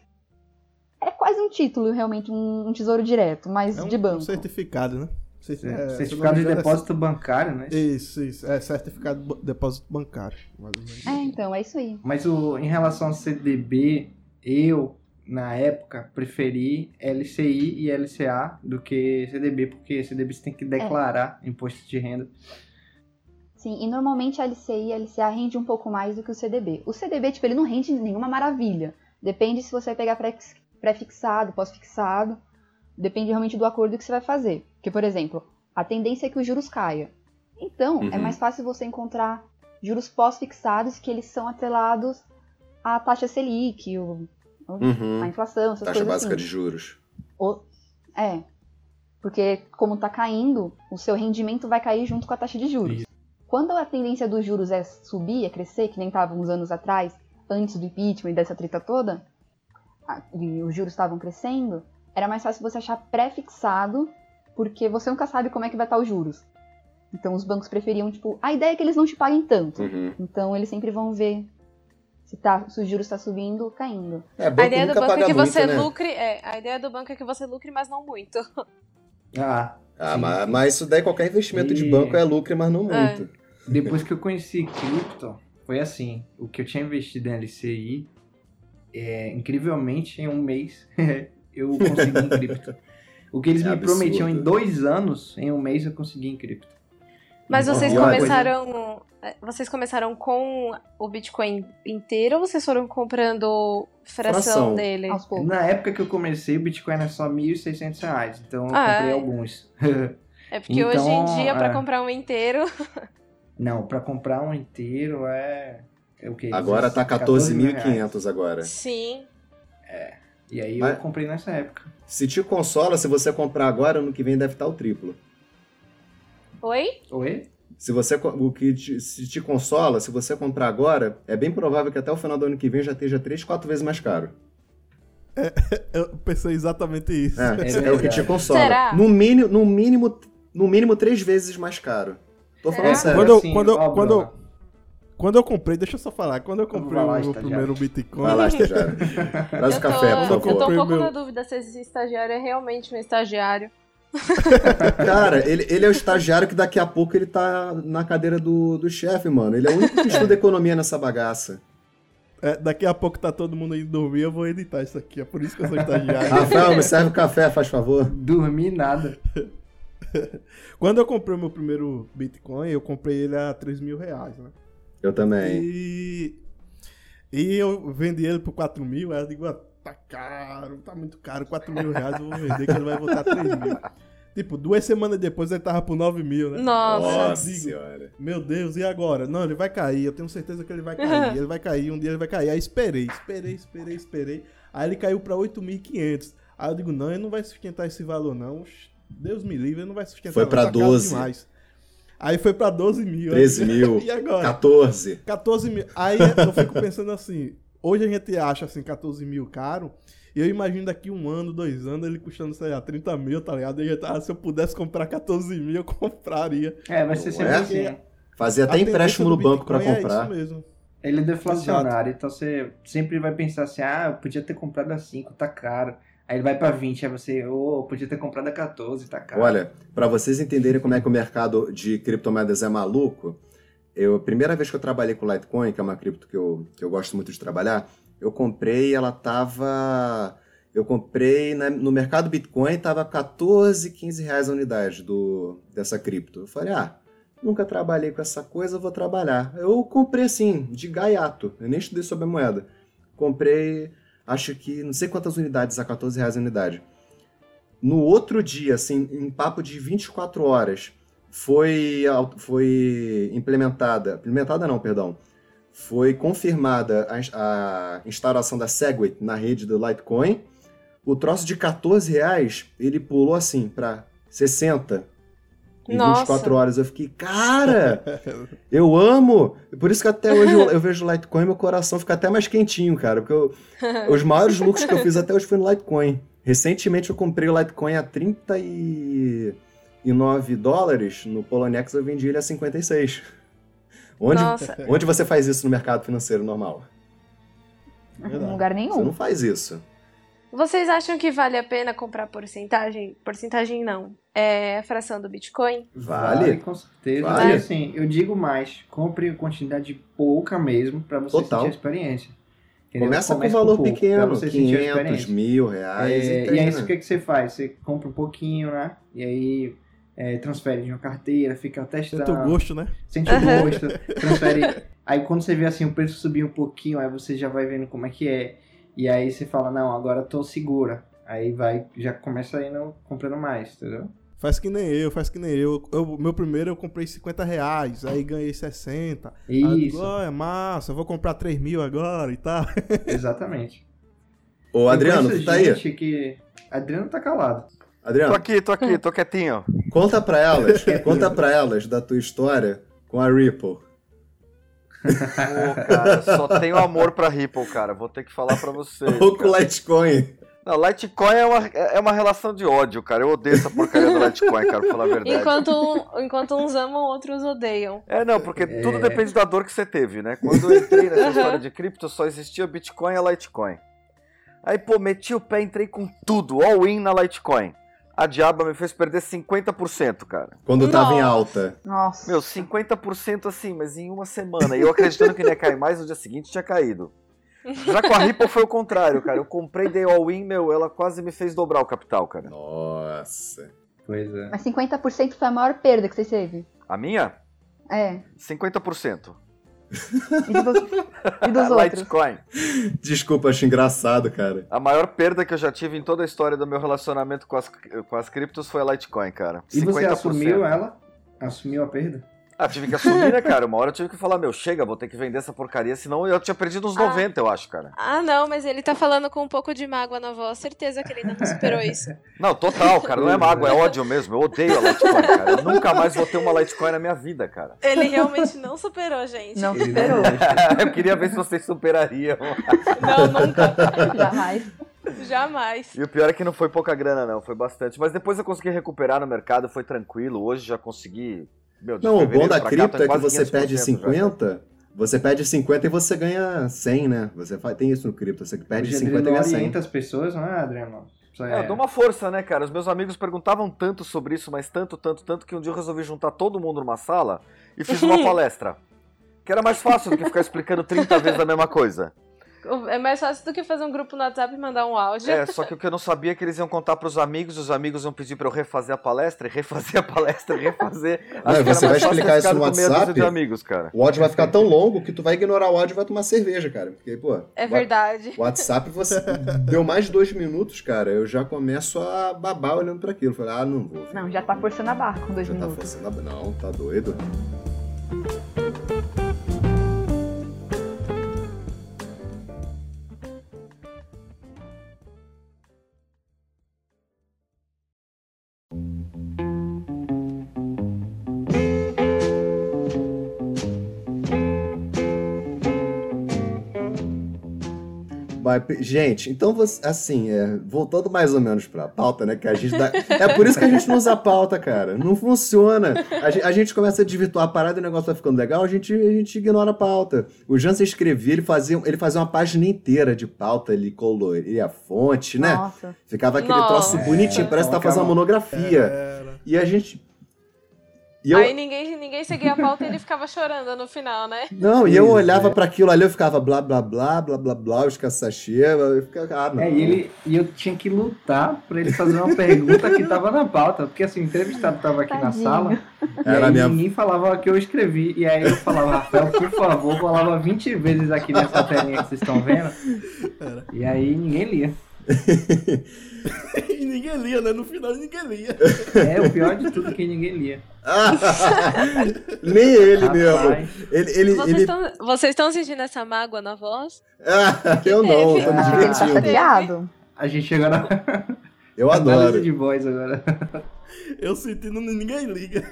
é quase um título, realmente, um, um tesouro direto, mas é um, de banco. Um certificado, né? É, certificado de depósito bancário, né? Isso, isso. É certificado de depósito bancário. Mais ou menos. É, então, é isso aí. Mas o, em relação ao CDB, eu, na época, preferi LCI e LCA do que CDB, porque CDB você tem que declarar é. imposto de renda. Sim, e normalmente a LCI e a LCA rende um pouco mais do que o CDB. O CDB, tipo, ele não rende nenhuma maravilha. Depende se você pegar pré-fixado, pós-fixado. Depende realmente do acordo que você vai fazer. Porque, por exemplo, a tendência é que os juros caia. Então, é uhum. é mais fácil você encontrar juros pós-fixados que eles são atrelados à taxa Selic, o, uhum. a inflação, essas taxa coisas básica assim. de juros. O, é. Porque, como está caindo, o seu rendimento vai cair junto com a taxa de juros. Isso. Quando a tendência dos juros é subir, é crescer, que nem estava uns anos atrás, antes do impeachment e dessa treta toda, e os juros estavam crescendo, era mais fácil você achar pré-fixado, porque você nunca sabe como é que vai estar os juros. Então os bancos preferiam, tipo, a ideia é que eles não te paguem tanto. Uhum. Então eles sempre vão ver se, tá, se o juros está subindo ou caindo. É, a ideia do banco é que você né? lucre. É, a ideia do banco é que você lucre, mas não muito. Ah. Ah, mas, mas, isso daí qualquer investimento e... de banco é lucre, mas não é. muito. É. Depois que eu conheci cripto, foi assim. O que eu tinha investido em LCI, é, incrivelmente, em um mês, <laughs> eu consegui em cripto. O que eles é me absurdo. prometiam em dois anos, em um mês eu consegui em cripto. Mas vocês começaram. É, vocês começaram com o Bitcoin inteiro ou vocês foram comprando fração, fração. dele? Na época que eu comecei, o Bitcoin era só 1.600 reais, então eu ah, comprei é. alguns. <laughs> É porque então, hoje em dia, para é... comprar um inteiro. <laughs> Não, para comprar um inteiro é. É o quê? Agora tá 14.500 agora. Sim. É. E aí Mas, eu comprei nessa época. Se te consola, se você comprar agora, ano que vem deve estar o triplo. Oi? Oi? Se você o que te, se te consola, se você comprar agora, é bem provável que até o final do ano que vem já esteja 3, 4 vezes mais caro. É, <laughs> eu pensei exatamente isso. É, é, é o que te consola. Será? No mínimo, no mínimo, no mínimo três vezes mais caro. Tô falando sério. Quando, assim, quando, óbvio, quando, quando eu comprei, deixa eu só falar, quando eu comprei o meu primeiro Bitcoin. Vai lá, <laughs> estagiário. Traz o café, por favor. Eu tô um pouco meu... na dúvida se esse estagiário é realmente um estagiário. <laughs> Cara, ele, ele é o estagiário que daqui a pouco ele tá na cadeira do, do chefe, mano. Ele é o único que estuda economia nessa bagaça. É, daqui a pouco tá todo mundo indo dormir, eu vou editar isso aqui. É por isso que eu sou <laughs> estagiário. Rafael, me serve o café, faz favor. Dormir nada. <laughs> Quando eu comprei o meu primeiro Bitcoin, eu comprei ele a 3 mil reais, né? Eu também. E, e eu vendi ele por 4 mil, aí eu digo, ah, tá caro, tá muito caro, 4 mil reais eu vou vender que ele vai voltar 3 mil. <laughs> Tipo, duas semanas depois ele tava por 9 mil, né? Nossa, Nossa senhora. Meu Deus, e agora? Não, ele vai cair, eu tenho certeza que ele vai cair. <laughs> ele vai cair, um dia ele vai cair. Aí esperei, esperei, esperei, esperei. Aí ele caiu pra 8.500. Aí eu digo, não, ele não vai sustentar esse valor, não. Deus me livre, ele não vai sustentar Foi tá caro 12. demais. Aí foi pra 12 mil. 13 mil. <laughs> e agora? 14. 14 mil. Aí eu fico <laughs> pensando assim, hoje a gente acha assim 14 mil caro, e eu imagino daqui um ano, dois anos, ele custando, sei lá, 30 mil, tá ligado? E eu, ah, se eu pudesse comprar 14 mil, eu <laughs> compraria. É, vai ser sempre assim. Fazia até empréstimo no banco pra Bitcoin comprar. É isso mesmo. Ele é deflacionário, então você sempre vai pensar assim, ah, eu podia ter comprado a 5, tá caro. Aí ele vai pra 20, aí você, ô, oh, podia ter comprado a 14, tá caro. Olha, pra vocês entenderem como é que o mercado de criptomoedas é maluco, eu, a primeira vez que eu trabalhei com Litecoin, que é uma cripto que eu, que eu gosto muito de trabalhar, eu comprei, ela tava. Eu comprei na- no mercado Bitcoin, tava 14, 15 reais a unidade do, dessa cripto. Eu falei, ah, nunca trabalhei com essa coisa, vou trabalhar. Eu comprei assim, de gaiato, eu nem estudei sobre a moeda. Comprei, acho que não sei quantas unidades a 14 reais a unidade. No outro dia, assim, em papo de 24 horas, foi, foi implementada, implementada não, perdão, foi confirmada a, a instalação da Segwit na rede do Litecoin. O troço de 14 reais, ele pulou assim para 60 em Nossa. 24 horas. Eu fiquei, cara, <laughs> eu amo. Por isso que até hoje eu, <laughs> eu vejo o Litecoin e meu coração fica até mais quentinho, cara. Porque eu- os maiores lucros que eu fiz até hoje foi no Litecoin. Recentemente eu comprei o Litecoin a 39 dólares. No Poloniex eu vendi ele a 56. Onde, Nossa. onde você faz isso no mercado financeiro normal? Verdade. Em lugar Você nenhum. não faz isso. Vocês acham que vale a pena comprar porcentagem? Porcentagem não. É a fração do Bitcoin? Vale. com certeza. Vale. E assim, eu digo mais, compre quantidade pouca mesmo pra você Total. sentir a experiência. Entendeu? Começa com Comece valor pouco, pra pequeno, você sentir a 500, experiência. mil reais. É, e e aí, o que, que você faz? Você compra um pouquinho, né? E aí é, transfere de uma carteira, fica testando. Sente o gosto, né? Sente o gosto, transfere. Aí quando você vê assim o preço subir um pouquinho, aí você já vai vendo como é que é. E aí você fala, não, agora eu tô segura. Aí vai, já começa indo comprando mais, entendeu? Faz que nem eu, faz que nem eu. eu meu primeiro eu comprei 50 reais, aí ganhei 60. Aí eu digo, Isso, "Ó, é massa, eu vou comprar 3 mil agora e tal. <laughs> exatamente. Ô, Adriano, tu tá aí? que. Adriano tá calado. Tô Adriano, aqui, tô aqui, tô quietinho. conta pra elas, <laughs> conta pra elas da tua história com a Ripple. Pô, cara, só tenho amor pra Ripple, cara. Vou ter que falar pra vocês. Ou com. Litecoin. Não, Litecoin é uma, é uma relação de ódio, cara. Eu odeio essa porcaria do Litecoin, cara, pra falar a verdade. Enquanto, um- enquanto uns amam, outros odeiam. É, não, porque É. tudo depende da dor que você teve, né? Quando eu entrei nessa história de cripto, só existia Bitcoin e Litecoin. Aí, pô, meti o pé, entrei com tudo, all in na Litecoin. A diaba me fez perder 50%, cara. Quando tava em Nossa. alta. Nossa. Meu, 50% assim, mas em uma semana. E eu acreditando que não ia cair mais, no dia seguinte tinha caído. Já com a Ripple foi o contrário, cara. Eu comprei, dei all-in, meu, ela quase me fez dobrar o capital, cara. Nossa. Pois é. Mas 50% foi a maior perda que você teve. A minha? É. 50%. E, do- e dos <laughs> outros? Litecoin. Desculpa, acho engraçado, cara. A maior perda que eu já tive em toda a história do meu relacionamento com as, com as criptos foi a Litecoin, cara. E você assumiu ela? Assumiu a perda? Ah, tive que assumir, né, cara? Uma hora eu tive que falar, meu, chega, vou ter que vender essa porcaria, senão eu tinha perdido uns Ah. 90, eu acho, cara. Ah, não, mas ele tá falando com um pouco de mágoa na voz. Certeza que ele ainda não superou isso. <laughs> Não, total, cara, não é mágoa, é ódio mesmo. Eu odeio a Litecoin, cara. Eu nunca mais vou ter uma Litecoin na minha vida, cara. Ele realmente não superou, gente. Não <laughs> superou. <laughs> eu queria ver se vocês superariam. Não, nunca. Jamais. Jamais. E o pior é que não foi pouca grana, não, foi bastante. Mas depois eu consegui recuperar no mercado, foi tranquilo. Hoje já consegui. Meu, Não, o bom da pra cá, cripto tô é que você 500% perde já. 50, você perde 50 e você ganha 100, né? Você faz, tem isso no cripto, você perde Hoje 50 e ganha 100. orienta as pessoas, não é, Adriano? É, eu dou uma força, né, cara? Os meus amigos perguntavam tanto sobre isso, mas tanto, tanto, tanto, que um dia eu resolvi juntar todo mundo numa sala e fiz uma <laughs> palestra. Que era mais fácil do que ficar explicando 30 <laughs> vezes a mesma coisa. É mais fácil do que fazer um grupo no WhatsApp e mandar um áudio. É, só que o que eu não sabia é que eles iam contar pros amigos, os amigos iam pedir pra eu refazer a palestra, refazer a palestra, refazer. Não, você vai explicar isso no WhatsApp. De amigos, cara. O áudio vai ficar tão longo que tu vai ignorar o áudio e vai tomar cerveja, cara. Porque, pô. É verdade. O <laughs> WhatsApp, você deu mais de dois minutos, cara. Eu já começo a babar olhando pra aquilo. Falei, ah, não vou. Não, já tá forçando a barra com dois já minutos. Tá forçando a... Não, tá doido. Gente, então você, assim, é, voltando mais ou menos pra pauta, né? Que a gente dá, é por isso que a gente não usa pauta, cara. Não funciona. A gente, a gente começa a desvirtuar a parada e o negócio vai ficando legal, a gente, a gente ignora a pauta. O Jansen escrevia, ele fazia, ele fazia uma página inteira de pauta, ele coloria a fonte, né? Nossa. Ficava aquele Nossa. troço bonitinho, parece que tá fazendo uma monografia. Era. E a gente eu... Aí ninguém, ninguém seguia a pauta e ele ficava chorando no final, né? Não, e eu olhava é. para aquilo ali, eu ficava blá blá blá, blá blá blá, os caçachê, eu ficava, ah, não. É, e, ele, e eu tinha que lutar para ele fazer uma pergunta que tava na pauta, porque assim, o entrevistado tava aqui Tadinho. na sala, e Era aí minha... ninguém falava o que eu escrevi, e aí eu falava, Rafael, por favor, falava 20 vezes aqui nessa telinha que vocês estão vendo, Era. e aí ninguém lia. <laughs> e ninguém lia, né? No final ninguém lia. É, o pior de tudo é que ninguém lia. <laughs> Nem ele Rapaz. mesmo. Ele, ele, vocês, ele... Estão, estão sentindo essa mágoa na voz? Ah, <laughs> eu não, tô me divertindo. A gente chegou na. Eu adoro. de voz agora. Eu sentindo ninguém liga.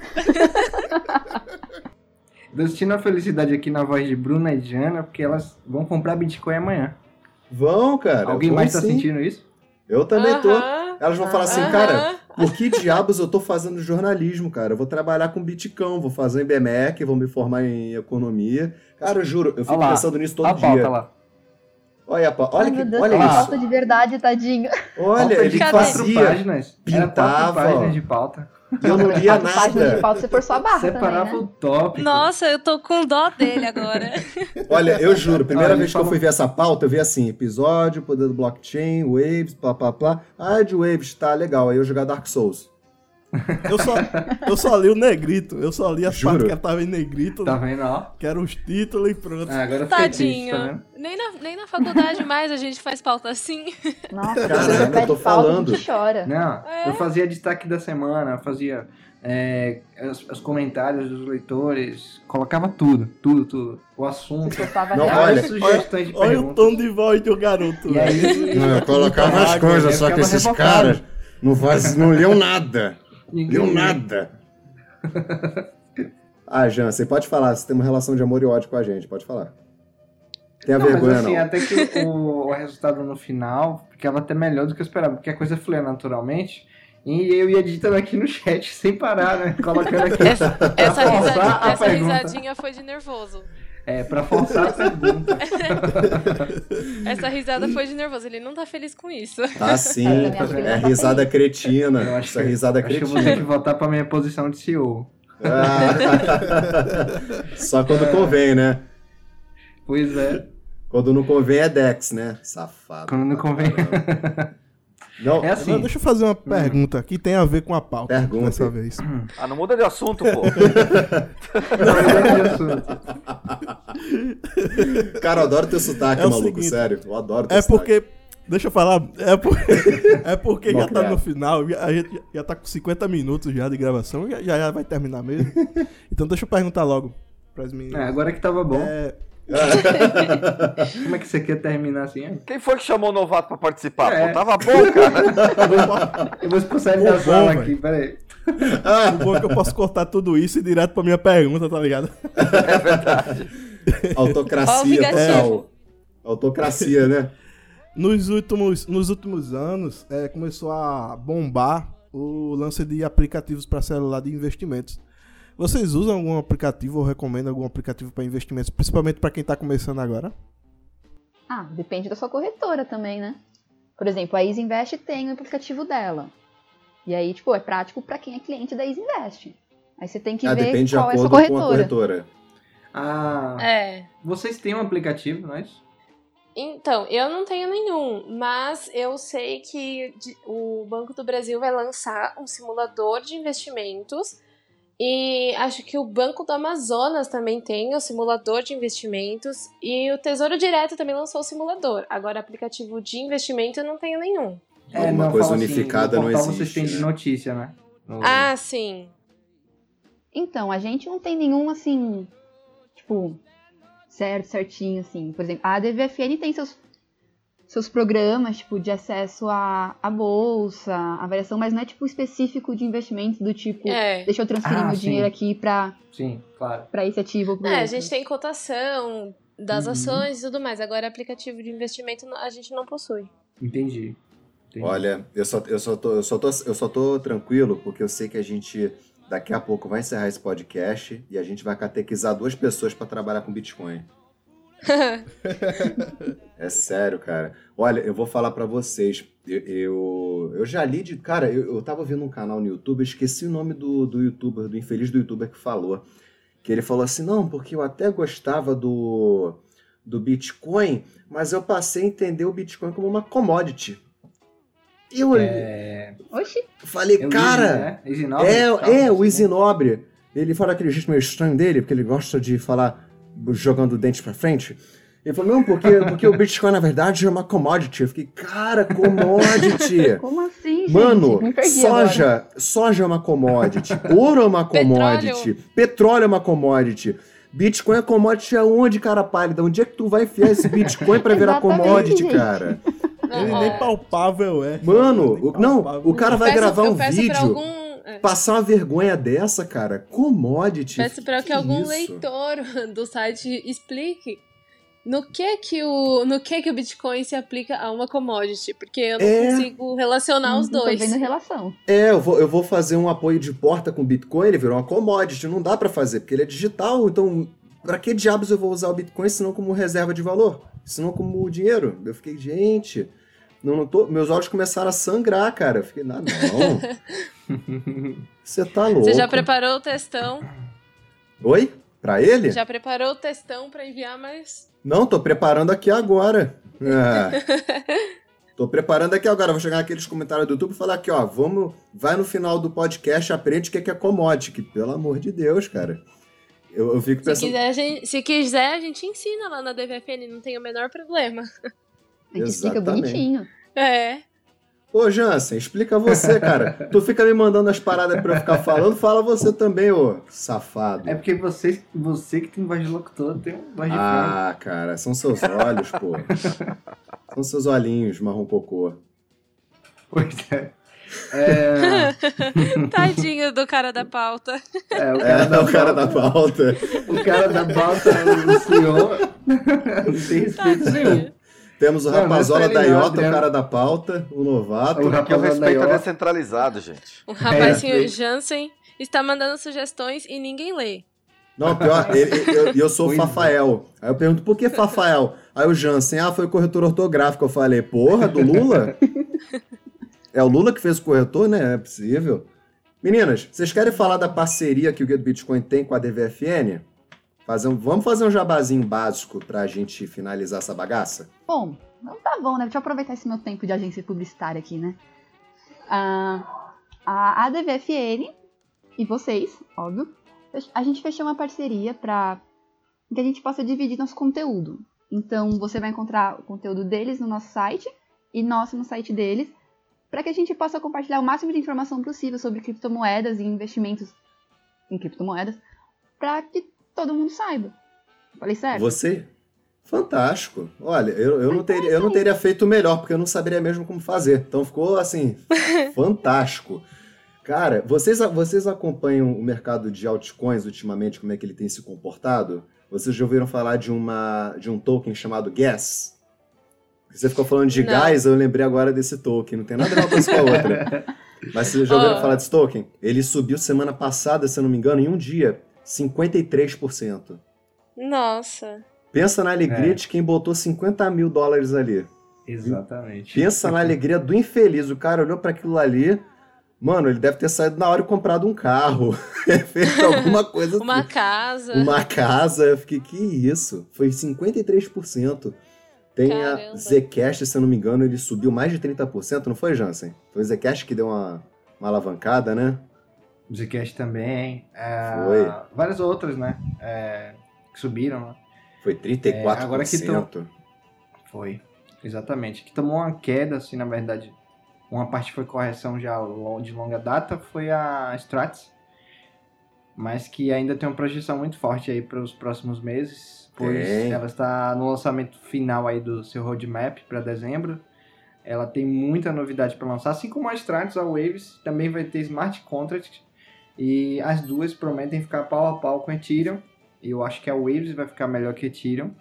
Destino a felicidade aqui na voz de Bruna e Diana, porque elas vão comprar Bitcoin amanhã. Vão, cara. Alguém mais tá sentindo isso? Eu também uh -huh. tô. Elas vão falar assim, uh -huh. cara, por que diabos eu tô fazendo jornalismo, cara? Eu vou trabalhar com Bitcão, vou fazer um BMEC, vou me formar em economia. Cara, eu juro, eu fico olha pensando nisso todo dia. Pauta lá. Olha, olha, olha, que, Deus, olha isso. Pauta de verdade, tadinho. Olha, ele fazia, páginas. pintava. páginas de pauta. Eu não lia nada. De pauta, você por sua barra Separava também, né? o tópico. Nossa, eu tô com dó dele agora. <laughs> Olha, eu juro, primeira vez que eu fui ver essa pauta, eu vi assim, episódio, poder do blockchain, waves, plá, plá, plá. Ah, de waves, tá legal. Aí eu jogar Dark Souls. Eu só, eu só li o negrito. Eu só li as Juro. partes que tava em negrito. Tá vendo, ó? Que eram os títulos e pronto. Ah, agora Tadinho. Triste, tá nem, na, nem na faculdade mais a gente faz pauta assim. <laughs> Nossa, Caramba, eu tô falando. chora. Não, é. eu fazia destaque da semana, eu fazia é, os, os, comentários dos leitores, colocava tudo, tudo, tudo. O assunto. Não, olha, sugestões de olha o tom de voz do garoto. E aí, não, eu colocava as coisas, só que esses caras não, faz, não liam nada. Ninguém Deu nada. <laughs> ah, Jean, você pode falar. Você tem uma relação de amor e ódio com a gente. Pode falar. Tem a não, vergonha, mas, assim, não. Até que o, o, resultado no final ficava até melhor do que eu esperava. Porque a coisa fluía naturalmente. E eu ia digitando aqui no chat sem parar, né? Colocando aqui. Essa, essa, risadinha, essa risadinha foi de nervoso. É, pra forçar a pergunta. <laughs> Essa risada foi de nervoso, ele não tá feliz com isso. Tá sim, é risada cretina. Eu acho Essa que, risada acho cretina. que eu vou ter que voltar pra minha posição de CEO. Ah, <laughs> só quando é. convém, né? Pois é. Quando não convém é Dex, né? Safado. Quando não convém. <laughs> Não, é assim. Não, deixa eu fazer uma pergunta que tem a ver com a pauta pergunta. dessa vez. Ah, não muda de assunto, pô. <laughs> não muda de assunto. Cara, eu adoro teu sotaque, é maluco, seguinte, sério. Eu adoro teu É sotaque. porque. Deixa eu falar. É, por, <laughs> é porque já tá no final. A gente já tá com 50 minutos já de gravação. Já, já vai terminar mesmo. <laughs> Então deixa eu perguntar logo pras meninas. É, agora que tava bom. É, <laughs> Como é que você quer terminar assim? Quem foi que chamou o novato pra participar? É. Pô, tava bom, cara. <laughs> eu vou expulsar ele da sala aqui, peraí. <laughs> Ah, o bom é que eu posso cortar tudo isso e ir direto pra minha pergunta, tá ligado? É verdade. Autocracia total. Autocracia, né? Nos últimos, nos últimos anos, é, começou a bombar o lance de aplicativos para celular de investimentos. Vocês usam algum aplicativo ou recomendam algum aplicativo para investimentos, principalmente para quem está começando agora? Ah, depende da sua corretora também, né? Por exemplo, a Isinvest tem o aplicativo dela. E aí, tipo, é prático para quem é cliente da Isinvest. Aí você tem que ah, ver qual é a sua corretora. corretora. Ah, é. Vocês têm um aplicativo, não é isso? Então, eu não tenho nenhum, mas eu sei que o Banco do Brasil vai lançar um simulador de investimentos e acho que o Banco do Amazonas também tem o simulador de investimentos. E o Tesouro Direto também lançou o simulador. Agora, aplicativo de investimento eu não tenho nenhum. É, uma coisa assim, unificada assim, não existe. vocês têm de notícia, né? No... Ah, sim. Então, a gente não tem nenhum, assim, tipo, certo, certinho, assim. Por exemplo, a DVFN tem seus seus programas, tipo, de acesso à, à bolsa, à variação, mas não é, tipo, específico de investimentos do tipo, é. deixa eu transferir ah, meu sim. dinheiro aqui pra, sim, claro. pra esse ativo ou pro É, outro. a gente tem cotação das uhum. ações e tudo mais, agora aplicativo de investimento a gente não possui. Entendi. Entendi. Olha, eu só, eu, só tô, eu, só tô, eu só tô tranquilo porque eu sei que a gente daqui a pouco vai encerrar esse podcast e a gente vai catequizar duas pessoas para trabalhar com Bitcoin. <laughs> é sério, cara. Olha, eu vou falar para vocês. Eu, eu, eu, já li de. Cara, eu, eu tava vendo um canal no YouTube, esqueci o nome do, do youtuber, do infeliz do youtuber que falou. Que ele falou assim: não, porque eu até gostava do, do Bitcoin, mas eu passei a entender o Bitcoin como uma commodity. Eu é... Oxi. falei, é cara. Easy, né? é, é, o Isinobre. Ele fala aquele jeito meio estranho dele, porque ele gosta de falar jogando o dente pra frente. Ele falou, não, porque, porque o Bitcoin, na verdade, é uma commodity. Eu fiquei, cara, commodity. <laughs> Como assim, gente? Mano, soja, agora. soja é uma commodity. Ouro é uma <laughs> commodity. Petróleo. Petróleo é uma commodity. Bitcoin é commodity aonde, cara pálida? Onde é que tu vai enfiar esse Bitcoin pra virar <laughs> commodity, gente. cara? Ele nem palpável é. Mano, não, o cara vai peço, gravar um vídeo. É. Passar uma vergonha dessa, cara, commodity. Peço para que, que algum isso? leitor <laughs> do site explique no que que o no que que o Bitcoin se aplica a uma commodity, porque eu não é... consigo relacionar os não dois. Tô vendo relação. É, eu vou, eu vou fazer um apoio de porta com Bitcoin, ele virou uma commodity, não dá para fazer, porque ele é digital, então para que diabos eu vou usar o Bitcoin se não como reserva de valor, se não como dinheiro? Eu fiquei, gente, não, não tô, meus olhos começaram a sangrar, cara. Eu fiquei, não, não. <laughs> Você tá louco. Você já preparou o textão? Oi? Pra ele? Já preparou o textão pra enviar, mas. Não, tô preparando aqui agora. É. <laughs> tô preparando aqui agora. Vou chegar naqueles comentários do YouTube e falar aqui, ó. Vamos. Vai no final do podcast, aprende o que é, que é commodity. Pelo amor de Deus, cara. Eu, eu fico pensando. Se quiser, a gente, se quiser, a gente ensina lá na DVFN, não tem o menor problema. A gente explica bonitinho. É. Ô, Jansen, explica você, cara. tu fica me mandando as paradas pra eu ficar falando, fala você também, ô safado. É porque você, você que tem voz de locutor tem um voz de Ah, cara, são seus olhos, pô. são seus olhinhos, marrom cocô. Pois é. É... <laughs> Tadinho do cara da pauta. É, o cara, é, da, o cara da pauta. O cara da pauta é o senhor. <laughs> Não tem respeito nenhum. Temos o Rapazola da Iota, o cara da pauta, o novato. O o respeito é descentralizado, gente. O rapazinho é. Jansen está mandando sugestões e ninguém lê. Não, pior, <laughs> ele, eu, eu sou o Fafael. Aí eu pergunto, por que Fafael? Aí o Jansen, ah, foi o corretor ortográfico. Eu falei, porra, do Lula? <laughs> é o Lula que fez o corretor, né? É possível. Meninas, vocês querem falar da parceria que o Guia do Bitcoin tem com a DVFN? Vamos fazer um jabazinho básico para a gente finalizar essa bagaça? Bom, não tá bom, né? Deixa eu aproveitar esse meu tempo de agência publicitária aqui, né? Ah, a ADVFN e vocês, óbvio, a gente fechou uma parceria para que a gente possa dividir nosso conteúdo. Então, você vai encontrar o conteúdo deles no nosso site e nosso no site deles, para que a gente possa compartilhar o máximo de informação possível sobre criptomoedas e investimentos em criptomoedas, para que todo mundo saiba. Falei certo? Você? Fantástico. Olha, eu, eu, não teria, eu não teria feito melhor, porque eu não saberia mesmo como fazer. Então ficou assim, <laughs> fantástico. Cara, vocês, vocês acompanham o mercado de altcoins ultimamente, como é que ele tem se comportado? Vocês já ouviram falar de, uma, de um token chamado Gas? Você ficou falando de não. gás, eu lembrei agora desse token. Não tem nada a ver uma coisa com a outra. <laughs> Mas vocês já ouviram oh. falar desse token? Ele subiu semana passada, se eu não me engano, em um dia. 53%. Nossa. Pensa na alegria é. de quem botou 50 mil dólares ali. Exatamente. Pensa na alegria do infeliz. O cara olhou para aquilo ali. Mano, ele deve ter saído na hora e comprado um carro. <laughs> feito alguma coisa. <laughs> Uma casa. Uma casa. Eu fiquei, que isso? Foi 53%. Tem Caramba. a Zcash, se eu não me engano, ele subiu mais de 30%, não foi, Jansen? Foi o Zcash que deu uma, uma alavancada, né? Zcash também. É, foi. Várias outras, né? É, que subiram, né? Foi 34%. É, agora que to... Foi, exatamente. Que tomou uma queda, assim, na verdade. Uma parte foi correção já de longa data, foi a Strats, mas que ainda tem uma projeção muito forte aí para os próximos meses, pois é. ela está no lançamento final aí do seu roadmap para dezembro. Ela tem muita novidade para lançar, assim como a Strats, a Waves também vai ter smart contract e as duas prometem ficar pau a pau com a Ethereum. Eu acho que a Waves vai ficar melhor que a Ethereum,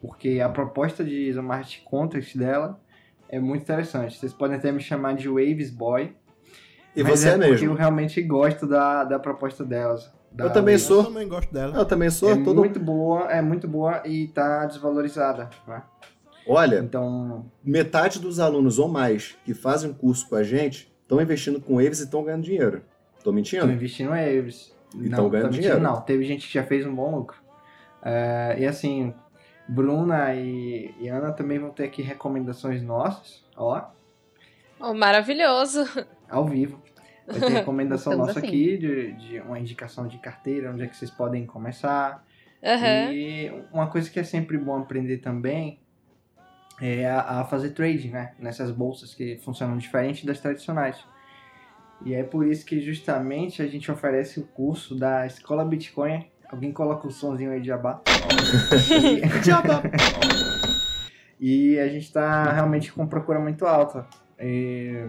porque a proposta de smart contract dela é muito interessante. Vocês podem até me chamar de Waves Boy. E você é, é mesmo? Porque eu realmente gosto da, da proposta delas. Da eu também Waves. sou. Eu também gosto dela. Eu também sou. É todo... muito boa, é muito boa e tá desvalorizada. Né? Olha, então metade dos alunos ou mais que fazem um curso com a gente estão investindo com Waves e estão ganhando dinheiro. Tô mentindo? Estão investindo em. E estão ganhando dinheiro. Não, teve gente que já fez um bom lucro. É, e assim, Bruna e, e, Ana também vão ter aqui recomendações nossas, ó. Oh, maravilhoso! Ao vivo. Vai ter recomendação <laughs> nossa assim. aqui de, de uma indicação de carteira, onde é que vocês podem começar. Uhum. E uma coisa que é sempre bom aprender também é a, a, fazer trading, né? Nessas bolsas que funcionam diferente das tradicionais. E é por isso que justamente a gente oferece o curso da Escola Bitcoin Alguém coloca o somzinho aí de jabá. <laughs> jabá! <laughs> e a gente está realmente com procura muito alta. E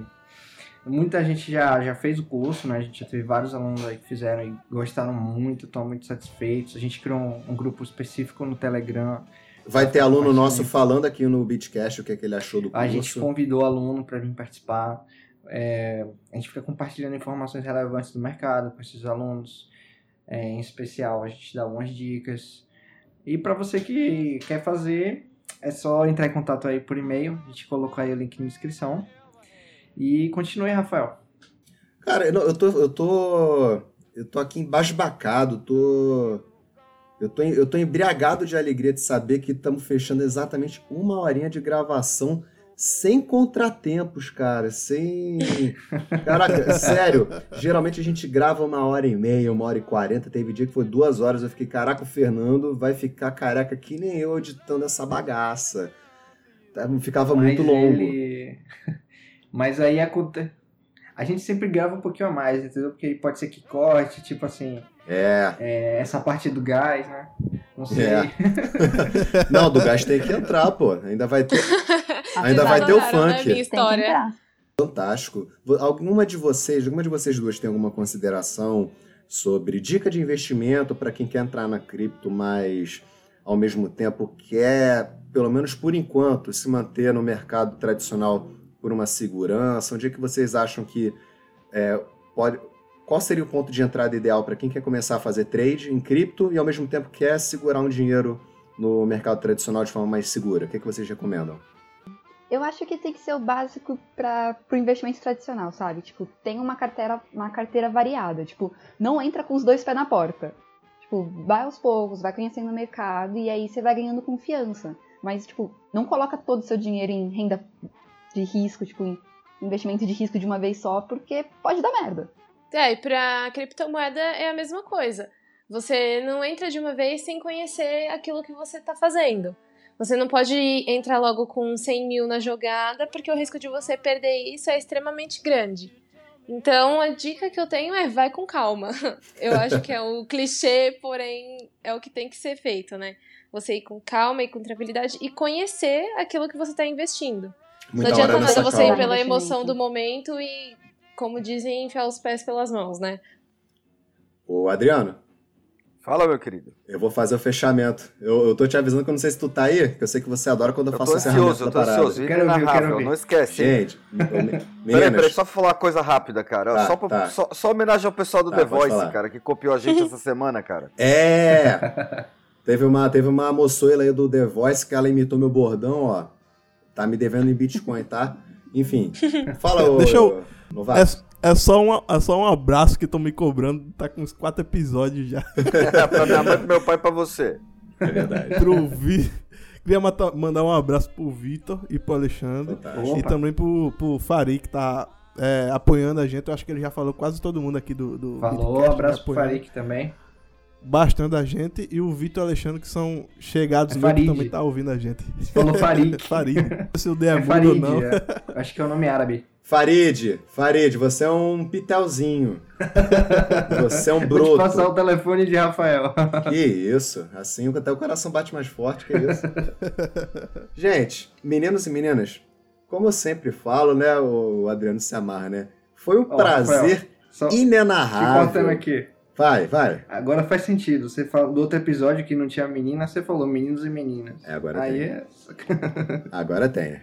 muita gente já, já fez o curso, né? A gente já teve vários alunos aí que fizeram e gostaram muito, estão muito satisfeitos. A gente criou um, um grupo específico no Telegram. Vai ter aluno nosso falando aqui no Beatcast o que, é que ele achou do curso. A gente convidou aluno para vir participar. É, a gente fica compartilhando informações relevantes do mercado com esses alunos é, em especial. A gente dá algumas dicas. E para você que quer fazer, é só entrar em contato aí por e-mail. A gente colocou aí o link na descrição. E continue, Rafael. Cara, eu tô, eu tô, eu tô aqui embasbacado, tô, eu tô, eu tô embriagado de alegria de saber que estamos fechando exatamente uma horinha de gravação sem contratempos, cara, sem. <laughs> Caraca, sério, geralmente a gente grava uma hora e meia, uma hora e quarenta. Teve dia que foi duas horas. Eu fiquei, caraca, o Fernando vai ficar careca que nem eu editando essa bagaça. Tá, ficava Mas muito longo. Ele... <laughs> Mas aí acontece. A gente sempre grava um pouquinho a mais, entendeu? Porque pode ser que corte, tipo assim. É. é essa parte do gás, né? Não sei. É. <laughs> Não, do gás tem que entrar, pô. Ainda vai ter. <laughs> Ainda vai ter o funk. Minha história. Fantástico. Alguma de vocês, alguma de vocês duas tem alguma consideração sobre dica de investimento para quem quer entrar na cripto, mas ao mesmo tempo quer, pelo menos por enquanto, se manter no mercado tradicional por uma segurança? Onde é que vocês acham que é, pode. Qual seria o ponto de entrada ideal para quem quer começar a fazer trade em cripto e ao mesmo tempo quer segurar um dinheiro no mercado tradicional de forma mais segura? O que, é que vocês recomendam? Eu acho que tem que ser o básico para o investimento tradicional, sabe? Tipo, tem uma carteira, uma carteira variada. Tipo, não entra com os dois pés na porta. Tipo, vai aos poucos, vai conhecendo o mercado e aí você vai ganhando confiança. Mas, tipo, não coloca todo o seu dinheiro em renda de risco, tipo, em investimento de risco de uma vez só, porque pode dar merda. É, e pra criptomoeda é a mesma coisa. Você não entra de uma vez sem conhecer aquilo que você tá fazendo. Você não pode entrar logo com 100 mil na jogada, porque o risco de você perder isso é extremamente grande. Então, a dica que eu tenho é vai com calma. <laughs> Eu acho que é o clichê, porém é o que tem que ser feito, né? Você ir com calma e com tranquilidade e conhecer aquilo que você está investindo. Muita não adianta nada você calma. ir pela emoção do momento e, como dizem, enfiar os pés pelas mãos, né? Ô, Adriano. Fala, meu querido. Eu vou fazer o fechamento. Eu, eu tô te avisando que eu não sei se tu tá aí, que eu sei que você adora quando eu, eu faço o encerramento da parada. Eu tô ansioso, quero ver, quero ver. Não esquece. Gente, meninas... <laughs> peraí, peraí, só falar uma coisa rápida, cara. Tá, só, pra, tá. só, só, homenagem ao pessoal do tá, The Voice, cara, que copiou a gente essa semana, cara. <laughs> É! teve uma, teve uma moçoila aí do The Voice que ela imitou meu bordão, ó. Tá me devendo em Bitcoin, tá? Enfim. <laughs> Fala, ô, Deixa eu... Novato. É só, um, é só um abraço que estão me cobrando. Tá com uns quatro episódios já. <laughs> É, pra minha mãe, pro meu pai e pra você. É verdade. <laughs> pra ouvir. Queria mandar um abraço pro Vitor e pro Alexandre. Opa. E também pro, pro Farid, que tá é, apoiando a gente. Eu acho que ele já falou quase todo mundo aqui do. do Falou, um abraço pro Farid também. Bastante a gente. E o Vitor e o Alexandre, que são chegados é mesmo, também tá ouvindo a gente. Falou Farid. <laughs> Farid. Se eu der é Farid, ou não. É. Acho que é o nome árabe. Farid, Farid, você é um pitelzinho. <laughs> você é um broto. Vou passar o telefone de Rafael. <laughs> que isso, assim até o coração bate mais forte, que isso. <laughs> Gente, meninos e meninas, como eu sempre falo, né, o Adriano se amarra, né? Foi um oh, prazer Rafael, inenarrável. Te contando aqui. Vai, vai. Agora faz sentido. Você falou do outro episódio que não tinha menina, você falou meninos e meninas. É, agora Aí tem. É... agora tem.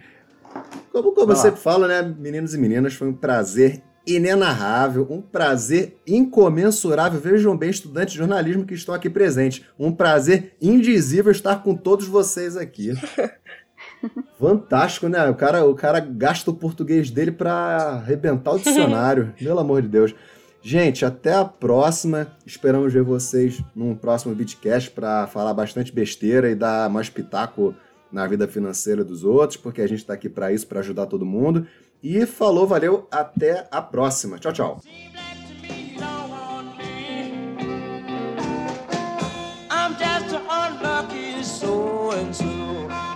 Como, como eu sempre falo, né, meninos e meninas, foi um prazer inenarrável, um prazer incomensurável. Vejam bem, estudantes de jornalismo que estão aqui presentes. Um prazer indizível estar com todos vocês aqui. <laughs> Fantástico, né? O cara, o cara gasta o português dele para arrebentar o dicionário. <laughs> Pelo amor de Deus. Gente, até a próxima. Esperamos ver vocês num próximo Bitcast para falar bastante besteira e dar mais pitaco na vida financeira dos outros, porque a gente está aqui para isso, para ajudar todo mundo. E falou, valeu, até a próxima. Tchau, tchau. So and so.